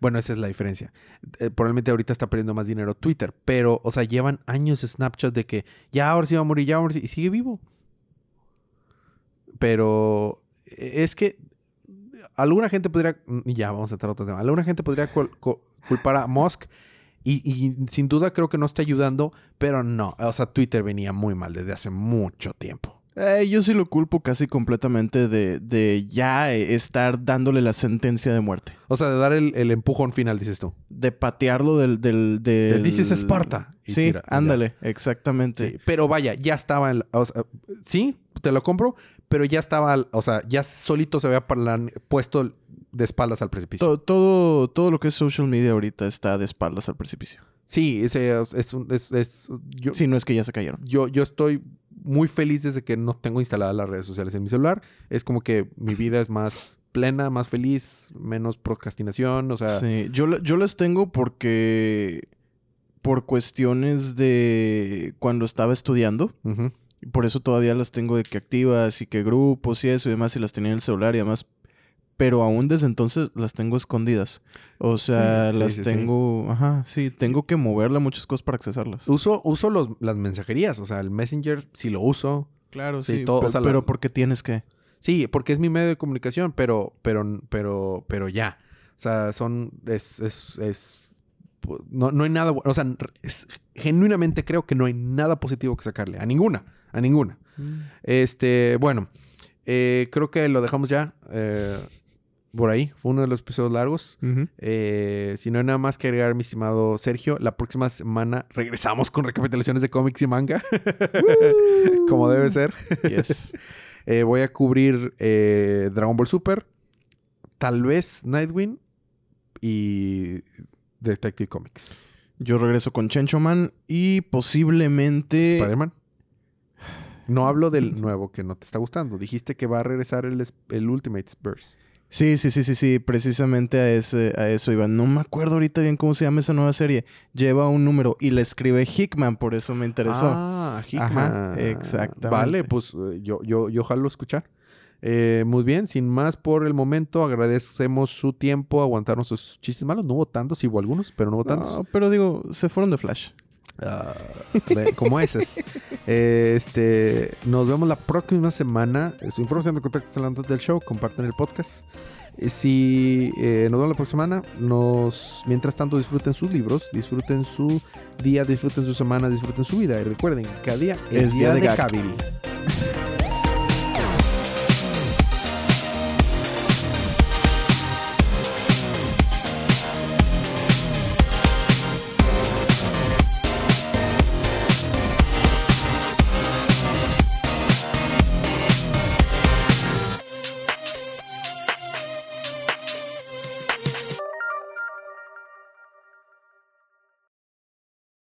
Bueno, esa es la diferencia. Eh, probablemente ahorita está perdiendo más dinero Twitter, pero, o sea, llevan años Snapchat de que ya ahora sí va a morir, ya ahora sí, y sigue vivo. Pero eh, es que alguna gente podría, mm, ya vamos a entrar otro tema, alguna gente podría cul- cu- culpar a Musk y, y sin duda creo que no está ayudando, pero no, o sea, Twitter venía muy mal desde hace mucho tiempo.
Eh, yo sí lo culpo casi completamente de, de ya eh, estar dándole la sentencia de muerte.
O sea, de dar el, el empujón final, dices tú.
De patearlo del... del, del-
This is Sparta. Y
Sí,
tira, ya.
ándale, exactamente.
Sí, pero vaya, ya estaba en la- o sea, sí, te lo compro, pero ya estaba, o sea, ya solito se había parlan- puesto de espaldas al precipicio.
To- todo, todo lo que es social media ahorita está de espaldas al precipicio.
Sí, ese es, es un- es- es- yo,
Si no es que ya se cayeron.
yo, yo estoy muy feliz desde que no tengo instaladas las redes sociales en mi celular. Es como que mi vida es más plena, más feliz, menos procrastinación, o sea,
Sí, yo, yo las tengo porque por cuestiones de cuando estaba estudiando, y por eso todavía las tengo de que activas y que grupos y eso y demás, y las tenía en el celular y demás. Pero aún desde entonces las tengo escondidas. O sea,
Sí,
las
sí, sí.
tengo, ajá, sí, tengo que moverle muchas cosas para accesarlas.
uso, uso los, las mensajerías, o sea, el Messenger sí lo uso.
Claro,
sí, todo, o la-
pero porque tienes que.
Sí, porque es mi medio de comunicación, pero, pero, pero, pero ya. O sea, son, es, es, es, no, no hay nada, o sea, es- genuinamente creo que no hay nada positivo que sacarle, a ninguna, a ninguna. Este, bueno, eh, creo que lo dejamos ya eh, por ahí, fue uno de los episodios largos. Eh, si no hay nada más que agregar, mi estimado Sergio, la próxima semana regresamos con recapitulaciones de cómics y manga, *laughs* como debe ser.
Yes. *laughs*
Eh, voy a cubrir eh, Dragon Ball Super, tal vez Nightwing y Detective Comics.
Yo regreso con Chencho Man y posiblemente.
Spider-Man. No hablo del nuevo que no te está gustando. Dijiste que va a regresar el, el Ultimate Burst.
Sí, sí, sí, sí, sí. Precisamente a, ese, a eso iba. No me acuerdo ahorita bien cómo se llama esa nueva serie. Lleva un número y le escribe Hickman, por eso me interesó.
Ah, Hickman.
Ajá, exactamente.
Vale, pues eh, yo, yo, yo jalo escuchar. Eh, muy bien, sin más por el momento, agradecemos su tiempo, aguantar nuestros chistes malos. No hubo tantos, sí hubo algunos, pero no hubo tantos.
No, pero digo, se fueron de Flash.
Ve- como esas. Eh, este, nos vemos la próxima semana. Su información de contacto en del show. Comparten el podcast. Eh, Si eh, nos vemos la próxima semana, nos, mientras tanto disfruten sus libros, disfruten su día, disfruten su semana, disfruten su vida. Y recuerden, cada día es,
Es
día,
día de
de.